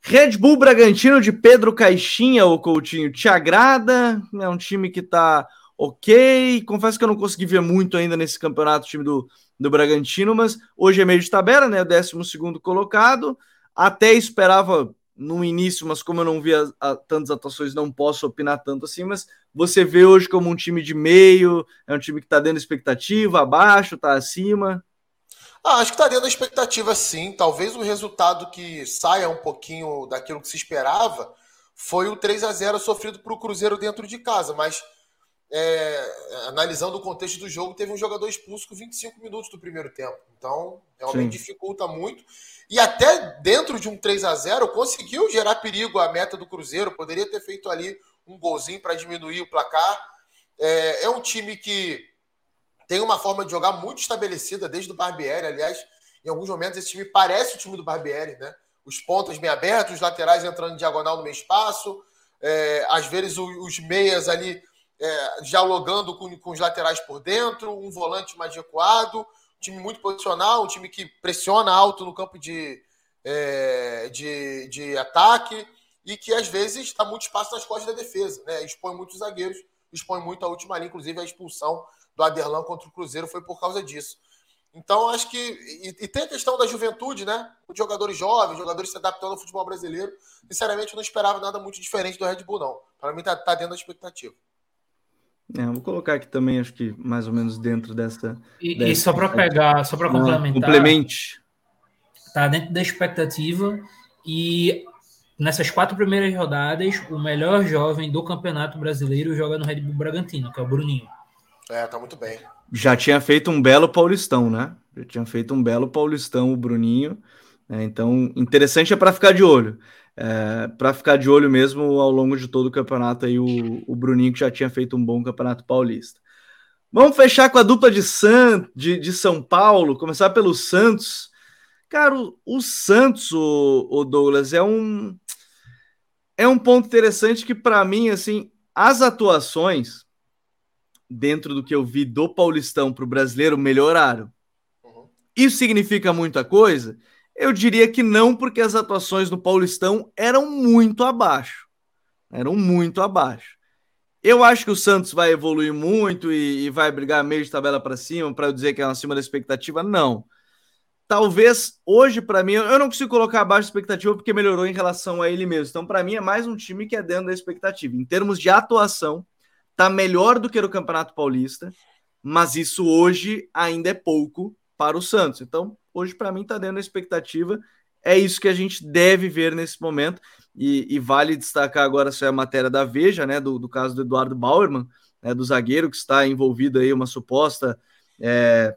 Red Bull Bragantino de Pedro Caixinha, o Coutinho, te agrada? É um time que está ok. Confesso que eu não consegui ver muito ainda nesse campeonato, o time do, do Bragantino, mas hoje é meio de tabela, né? O 12 colocado. Até esperava no início, mas como eu não vi a, a, tantas atuações, não posso opinar tanto assim. Mas você vê hoje como um time de meio, é um time que está dentro da expectativa, abaixo, está acima. Ah, acho que está dentro da expectativa, sim. Talvez o resultado que saia um pouquinho daquilo que se esperava foi o 3 a 0 sofrido para o Cruzeiro dentro de casa, mas é, analisando o contexto do jogo, teve um jogador expulso com 25 minutos do primeiro tempo. Então, realmente Sim. dificulta muito. E até dentro de um 3 a 0 conseguiu gerar perigo à meta do Cruzeiro. Poderia ter feito ali um golzinho para diminuir o placar. É, é, um time que tem uma forma de jogar muito estabelecida desde o Barbieri. Aliás, em alguns momentos esse time parece o time do Barbieri, né? Os pontas bem abertos, os laterais entrando em diagonal no meio espaço. É, às vezes os meias ali é, dialogando com, com os laterais por dentro, um volante mais recuado, um time muito posicional, um time que pressiona alto no campo de, é, de, de ataque e que às vezes está muito espaço nas costas da defesa, né? expõe muitos zagueiros, expõe muito a última linha, inclusive a expulsão do Aderlan contra o Cruzeiro foi por causa disso. Então, acho que. E, e, tem a questão da juventude, né? Os jogadores jovens, jogadores se adaptando ao futebol brasileiro. Sinceramente, eu não esperava nada muito diferente do Red Bull, não. Para mim, tá, tá, dentro da expectativa. É, vou colocar aqui também, acho que mais ou menos dentro dessa. E, dessa... e só para pegar, só para complementar. Complemente. Tá dentro da expectativa. E nessas quatro primeiras rodadas, o melhor jovem do Campeonato Brasileiro joga no Red Bull Bragantino, que é o Bruninho. É, tá muito bem já tinha feito um belo Paulistão, né? Já tinha feito um belo Paulistão o Bruninho. Né? Então, interessante é para ficar de olho. É, para ficar de olho mesmo ao longo de todo o campeonato aí, o, o Bruninho que já tinha feito um bom campeonato paulista. Vamos fechar com a dupla de, San, de, de São Paulo, começar pelo Santos. Cara, o, o Santos, o, o, Douglas, é um é um ponto interessante que para mim, assim, as atuações dentro do que eu vi do Paulistão para o brasileiro, melhoraram. Uhum. Isso significa muita coisa? Eu diria que não, porque as atuações no Paulistão eram muito abaixo. Eram muito abaixo. Eu acho que o Santos vai evoluir muito e, e vai brigar meio de tabela para cima para eu dizer que é acima da expectativa. Não. Talvez hoje, para mim, eu não consigo colocar abaixo da expectativa porque melhorou em relação a ele mesmo. Então, para mim, é mais um time que é dentro da expectativa. Em termos de atuação, tá melhor do que no Campeonato Paulista, mas isso hoje ainda é pouco para o Santos. Então, hoje para mim tá dando a expectativa. É isso que a gente deve ver nesse momento. E, e vale destacar agora essa é a matéria da Veja, né, do, do caso do Eduardo Bauerman, né, do zagueiro que está envolvido aí uma suposta é,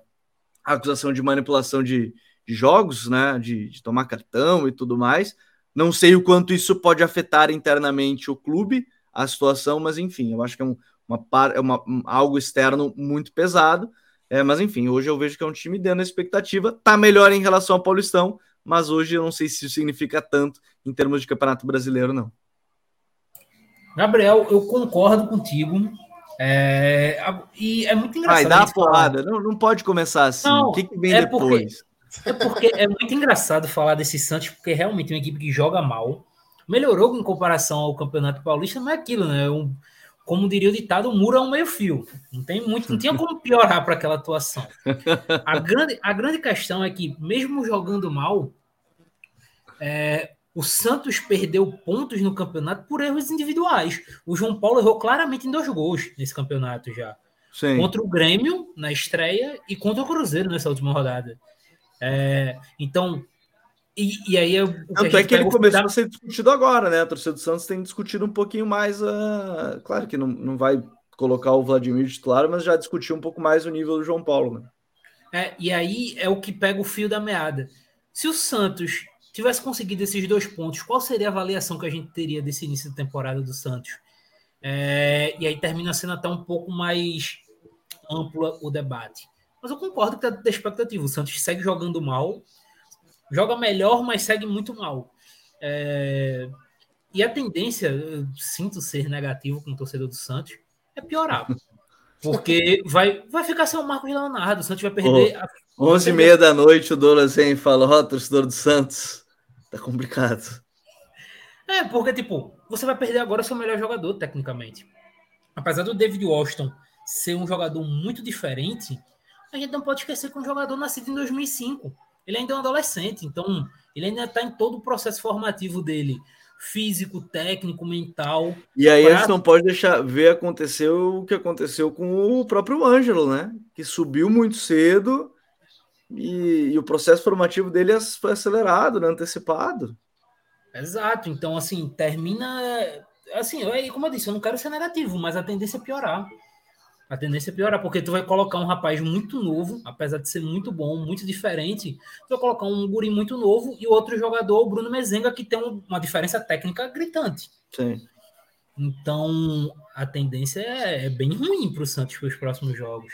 acusação de manipulação de, de jogos, né, de, de tomar cartão e tudo mais. Não sei o quanto isso pode afetar internamente o clube, a situação, mas enfim, eu acho que é, um, uma, é uma, algo externo muito pesado. É, mas enfim, hoje eu vejo que é um time dando a expectativa, tá melhor em relação ao Paulistão, mas hoje eu não sei se isso significa tanto em termos de Campeonato Brasileiro, não. Gabriel, eu concordo contigo. É, e é muito engraçado. Vai, dá a porrada. Não, não pode começar assim. Não, o que, que vem é depois? Porque, é porque é muito engraçado falar desse Santos, porque é realmente uma equipe que joga mal melhorou em comparação ao Campeonato Paulista, mas é aquilo, né? Um, como diria o ditado, o muro é um meio-fio. Não tem muito, não tinha como piorar para aquela atuação. A grande, a grande questão é que, mesmo jogando mal, é, o Santos perdeu pontos no campeonato por erros individuais. O João Paulo errou claramente em dois gols nesse campeonato já. Sim. Contra o Grêmio na estreia e contra o Cruzeiro nessa última rodada. É, então, e, e aí eu, Tanto é que ele começou a ser discutido agora, né? A torcida do Santos tem discutido um pouquinho mais. Uh... Claro que não, não vai colocar o Vladimir titular, mas já discutiu um pouco mais o nível do João Paulo, né? É, e aí é o que pega o fio da meada. Se o Santos tivesse conseguido esses dois pontos, qual seria a avaliação que a gente teria desse início de temporada do Santos? É, e aí termina sendo até um pouco mais ampla o debate. Mas eu concordo que está da expectativa. O Santos segue jogando mal, joga melhor, mas segue muito mal. É... E a tendência, eu sinto ser negativo com o torcedor do Santos, é piorar. Porque vai, vai ficar sem o Marcos Leonardo, o Santos vai perder. Oh, 11 e meia da noite, o e fala: Ó, oh, torcedor do Santos, tá complicado. É, porque, tipo, você vai perder agora seu melhor jogador, tecnicamente. Apesar do David Washington ser um jogador muito diferente, a gente não pode esquecer que é um jogador nascido em 2005 ele ainda é um adolescente, então ele ainda está em todo o processo formativo dele, físico, técnico, mental. E aí pra... a gente não pode deixar ver acontecer o que aconteceu com o próprio Ângelo, né? Que subiu muito cedo e, e o processo formativo dele foi acelerado, né? antecipado. Exato, então assim, termina. Assim, eu, como eu disse, eu não quero ser negativo, mas a tendência é piorar. A tendência é piorar, porque tu vai colocar um rapaz muito novo, apesar de ser muito bom, muito diferente, tu vai colocar um guri muito novo e outro jogador, o Bruno Mezenga, que tem uma diferença técnica gritante. Sim. Então, a tendência é, é bem ruim para o Santos para os próximos jogos.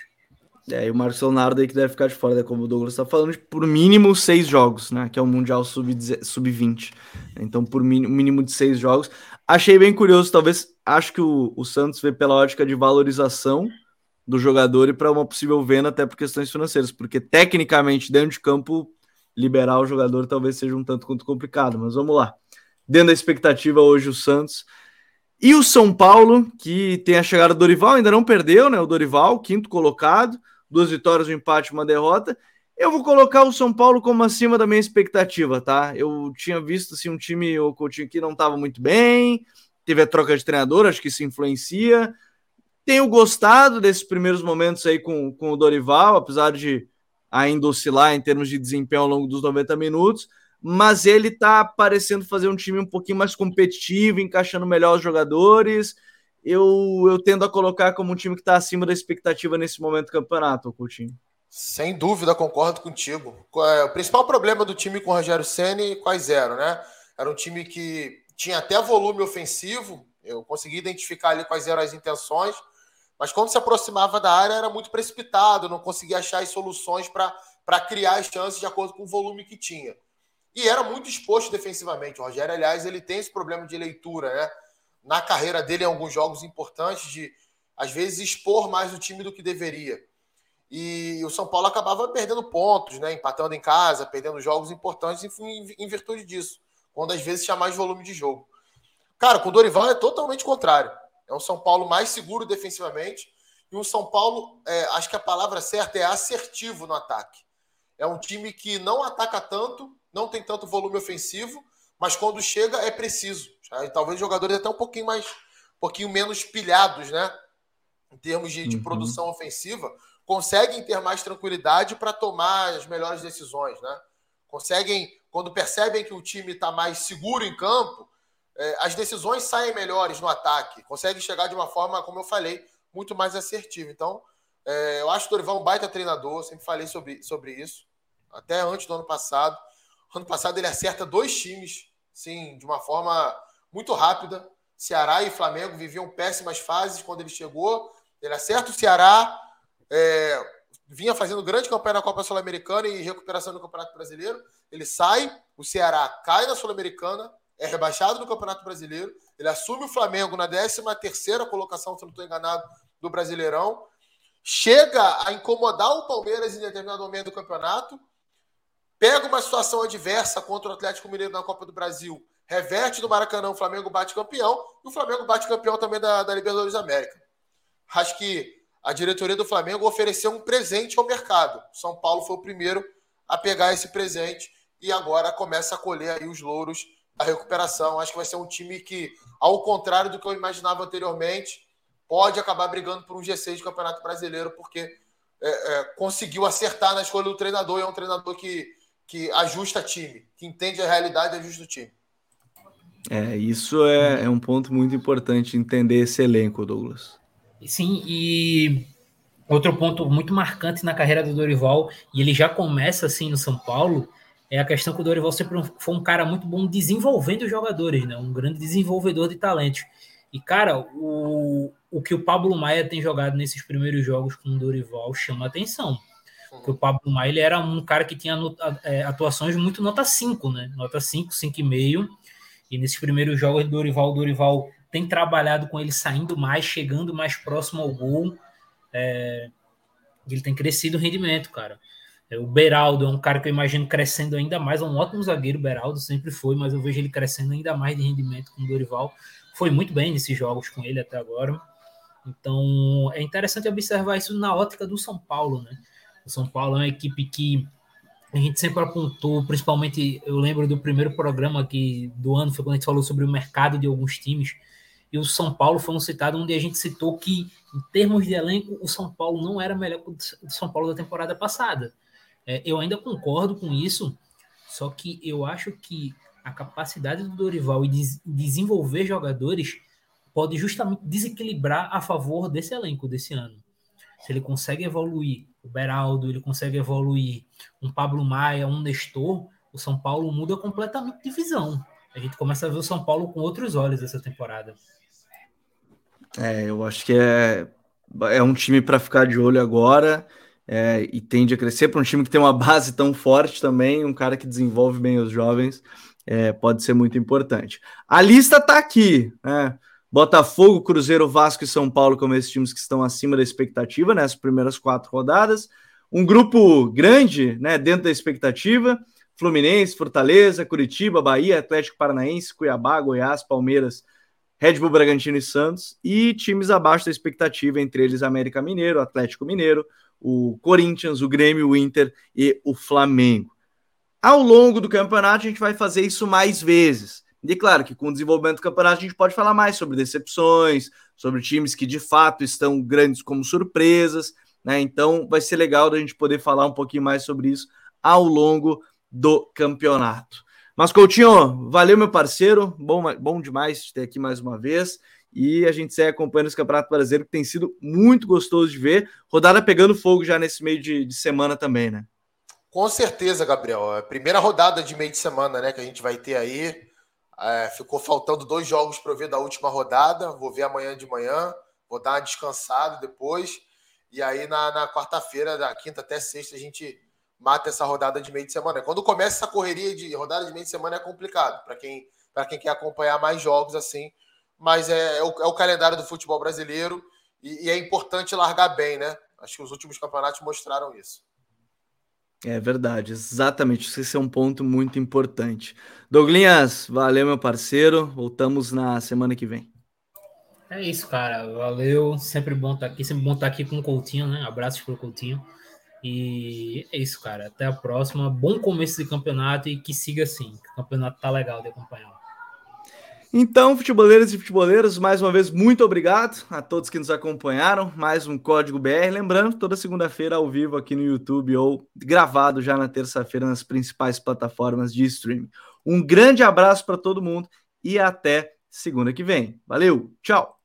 É, e o Marcos Leonardo aí que deve ficar de fora, né? como o Douglas está falando, por mínimo seis jogos, né? Que é o Mundial Sub-20. Sub então, por mínimo de seis jogos. Achei bem curioso, talvez, acho que o, o Santos vê pela ótica de valorização do jogador e para uma possível venda até por questões financeiras, porque tecnicamente dentro de campo liberar o jogador talvez seja um tanto quanto complicado, mas vamos lá. Dentro da expectativa hoje o Santos E o São Paulo, que tem a chegada do Dorival, ainda não perdeu, né? O Dorival, quinto colocado, duas vitórias, um empate, uma derrota. Eu vou colocar o São Paulo como acima da minha expectativa, tá? Eu tinha visto assim, um time, o Coutinho que não estava muito bem, teve a troca de treinador, acho que isso influencia. Tenho gostado desses primeiros momentos aí com, com o Dorival, apesar de ainda oscilar em termos de desempenho ao longo dos 90 minutos mas ele está parecendo fazer um time um pouquinho mais competitivo, encaixando melhor os jogadores. Eu, eu tendo a colocar como um time que está acima da expectativa nesse momento do campeonato, Coutinho. Sem dúvida, concordo contigo. É, o principal problema do time com o Rogério Ceni quais eram, né? Era um time que tinha até volume ofensivo, eu consegui identificar ali quais eram as intenções, mas quando se aproximava da área era muito precipitado, não conseguia achar as soluções para criar as chances de acordo com o volume que tinha. E era muito exposto defensivamente. O Rogério, aliás, ele tem esse problema de leitura, né? Na carreira dele, em alguns jogos importantes, de às vezes expor mais o time do que deveria. E o São Paulo acabava perdendo pontos, né? Empatando em casa, perdendo jogos importantes em, em virtude disso. Quando às vezes tinha mais volume de jogo. Cara, com o Dorival é totalmente contrário. É um São Paulo mais seguro defensivamente. E um São Paulo, é, acho que a palavra certa é assertivo no ataque. É um time que não ataca tanto, não tem tanto volume ofensivo, mas quando chega é preciso. Talvez jogadores até um pouquinho mais, um pouquinho menos pilhados, né? Em termos de, de uhum. produção ofensiva, conseguem ter mais tranquilidade para tomar as melhores decisões, né? Conseguem, quando percebem que o time está mais seguro em campo, é, as decisões saem melhores no ataque, conseguem chegar de uma forma, como eu falei, muito mais assertiva. Então, é, eu acho o Dorival um baita treinador, sempre falei sobre, sobre isso, até antes do ano passado. Ano passado ele acerta dois times, sim, de uma forma muito rápida. Ceará e Flamengo viviam péssimas fases quando ele chegou. Ele acerta o Ceará, é, vinha fazendo grande campanha na Copa Sul-Americana e recuperação no Campeonato Brasileiro. Ele sai, o Ceará cai na Sul-Americana, é rebaixado no Campeonato Brasileiro. Ele assume o Flamengo na 13 terceira colocação, se não estou enganado, do Brasileirão. Chega a incomodar o Palmeiras em determinado momento do campeonato pega uma situação adversa contra o Atlético Mineiro na Copa do Brasil, reverte no Maracanã, o Flamengo bate campeão, e o Flamengo bate campeão também da, da Libertadores América. Acho que a diretoria do Flamengo ofereceu um presente ao mercado. São Paulo foi o primeiro a pegar esse presente e agora começa a colher aí os louros da recuperação. Acho que vai ser um time que, ao contrário do que eu imaginava anteriormente, pode acabar brigando por um G6 do Campeonato Brasileiro, porque é, é, conseguiu acertar na escolha do treinador e é um treinador que que ajusta time, que entende a realidade e ajusta o time. É, isso é, é um ponto muito importante, entender esse elenco, Douglas. Sim, e outro ponto muito marcante na carreira do Dorival, e ele já começa assim no São Paulo, é a questão que o Dorival sempre foi um cara muito bom desenvolvendo os jogadores, né? um grande desenvolvedor de talentos. E, cara, o, o que o Pablo Maia tem jogado nesses primeiros jogos com o Dorival chama atenção. Porque o Pablo Maia ele era um cara que tinha é, atuações muito nota 5, né? Nota 5, 5,5. E nesses primeiros jogos do Dorival, o Dorival tem trabalhado com ele saindo mais, chegando mais próximo ao gol. É, ele tem crescido o rendimento, cara. É, o Beraldo é um cara que eu imagino crescendo ainda mais, é um ótimo zagueiro, o Beraldo sempre foi, mas eu vejo ele crescendo ainda mais de rendimento com o Dorival. Foi muito bem nesses jogos com ele até agora. Então é interessante observar isso na ótica do São Paulo, né? O São Paulo é uma equipe que a gente sempre apontou, principalmente eu lembro do primeiro programa que do ano foi quando a gente falou sobre o mercado de alguns times. E o São Paulo foi um citado onde a gente citou que, em termos de elenco, o São Paulo não era melhor que o São Paulo da temporada passada. É, eu ainda concordo com isso, só que eu acho que a capacidade do Dorival de desenvolver jogadores pode justamente desequilibrar a favor desse elenco desse ano. Se ele consegue evoluir o Beraldo, ele consegue evoluir um Pablo Maia, um Nestor, o São Paulo muda completamente de visão. A gente começa a ver o São Paulo com outros olhos essa temporada. É, eu acho que é, é um time para ficar de olho agora é, e tende a crescer para um time que tem uma base tão forte também, um cara que desenvolve bem os jovens, é, pode ser muito importante. A lista está aqui, né? Botafogo, Cruzeiro, Vasco e São Paulo como esses times que estão acima da expectativa nessas primeiras quatro rodadas. Um grupo grande, né, dentro da expectativa. Fluminense, Fortaleza, Curitiba, Bahia, Atlético Paranaense, Cuiabá, Goiás, Palmeiras, Red Bull Bragantino e Santos, e times abaixo da expectativa, entre eles América Mineiro, Atlético Mineiro, o Corinthians, o Grêmio, o Inter e o Flamengo. Ao longo do campeonato, a gente vai fazer isso mais vezes. E claro que com o desenvolvimento do campeonato a gente pode falar mais sobre decepções, sobre times que de fato estão grandes como surpresas, né? Então vai ser legal da gente poder falar um pouquinho mais sobre isso ao longo do campeonato. Mas Coutinho, valeu meu parceiro, bom, bom demais te ter aqui mais uma vez. E a gente segue acompanhando esse Campeonato Brasileiro, que tem sido muito gostoso de ver. Rodada pegando fogo já nesse meio de, de semana também, né? Com certeza, Gabriel. É a primeira rodada de meio de semana, né, que a gente vai ter aí. É, ficou faltando dois jogos para eu ver da última rodada. Vou ver amanhã de manhã. Vou dar uma descansada depois. E aí, na, na quarta-feira, da quinta até sexta, a gente mata essa rodada de meio de semana. Quando começa essa correria de rodada de meio de semana é complicado para quem, quem quer acompanhar mais jogos assim. Mas é, é, o, é o calendário do futebol brasileiro e, e é importante largar bem, né? Acho que os últimos campeonatos mostraram isso. É verdade, exatamente. Esse é um ponto muito importante. Douglinhas, valeu, meu parceiro. Voltamos na semana que vem. É isso, cara. Valeu. Sempre bom estar aqui. Sempre bom estar aqui com o Coutinho, né? Abraços pro Coutinho. E é isso, cara. Até a próxima. Bom começo de campeonato e que siga assim. o campeonato tá legal de acompanhar. Então, futeboleiros e futeboleiras, mais uma vez, muito obrigado a todos que nos acompanharam. Mais um Código BR. Lembrando, toda segunda-feira ao vivo aqui no YouTube ou gravado já na terça-feira nas principais plataformas de streaming. Um grande abraço para todo mundo e até segunda que vem. Valeu, tchau!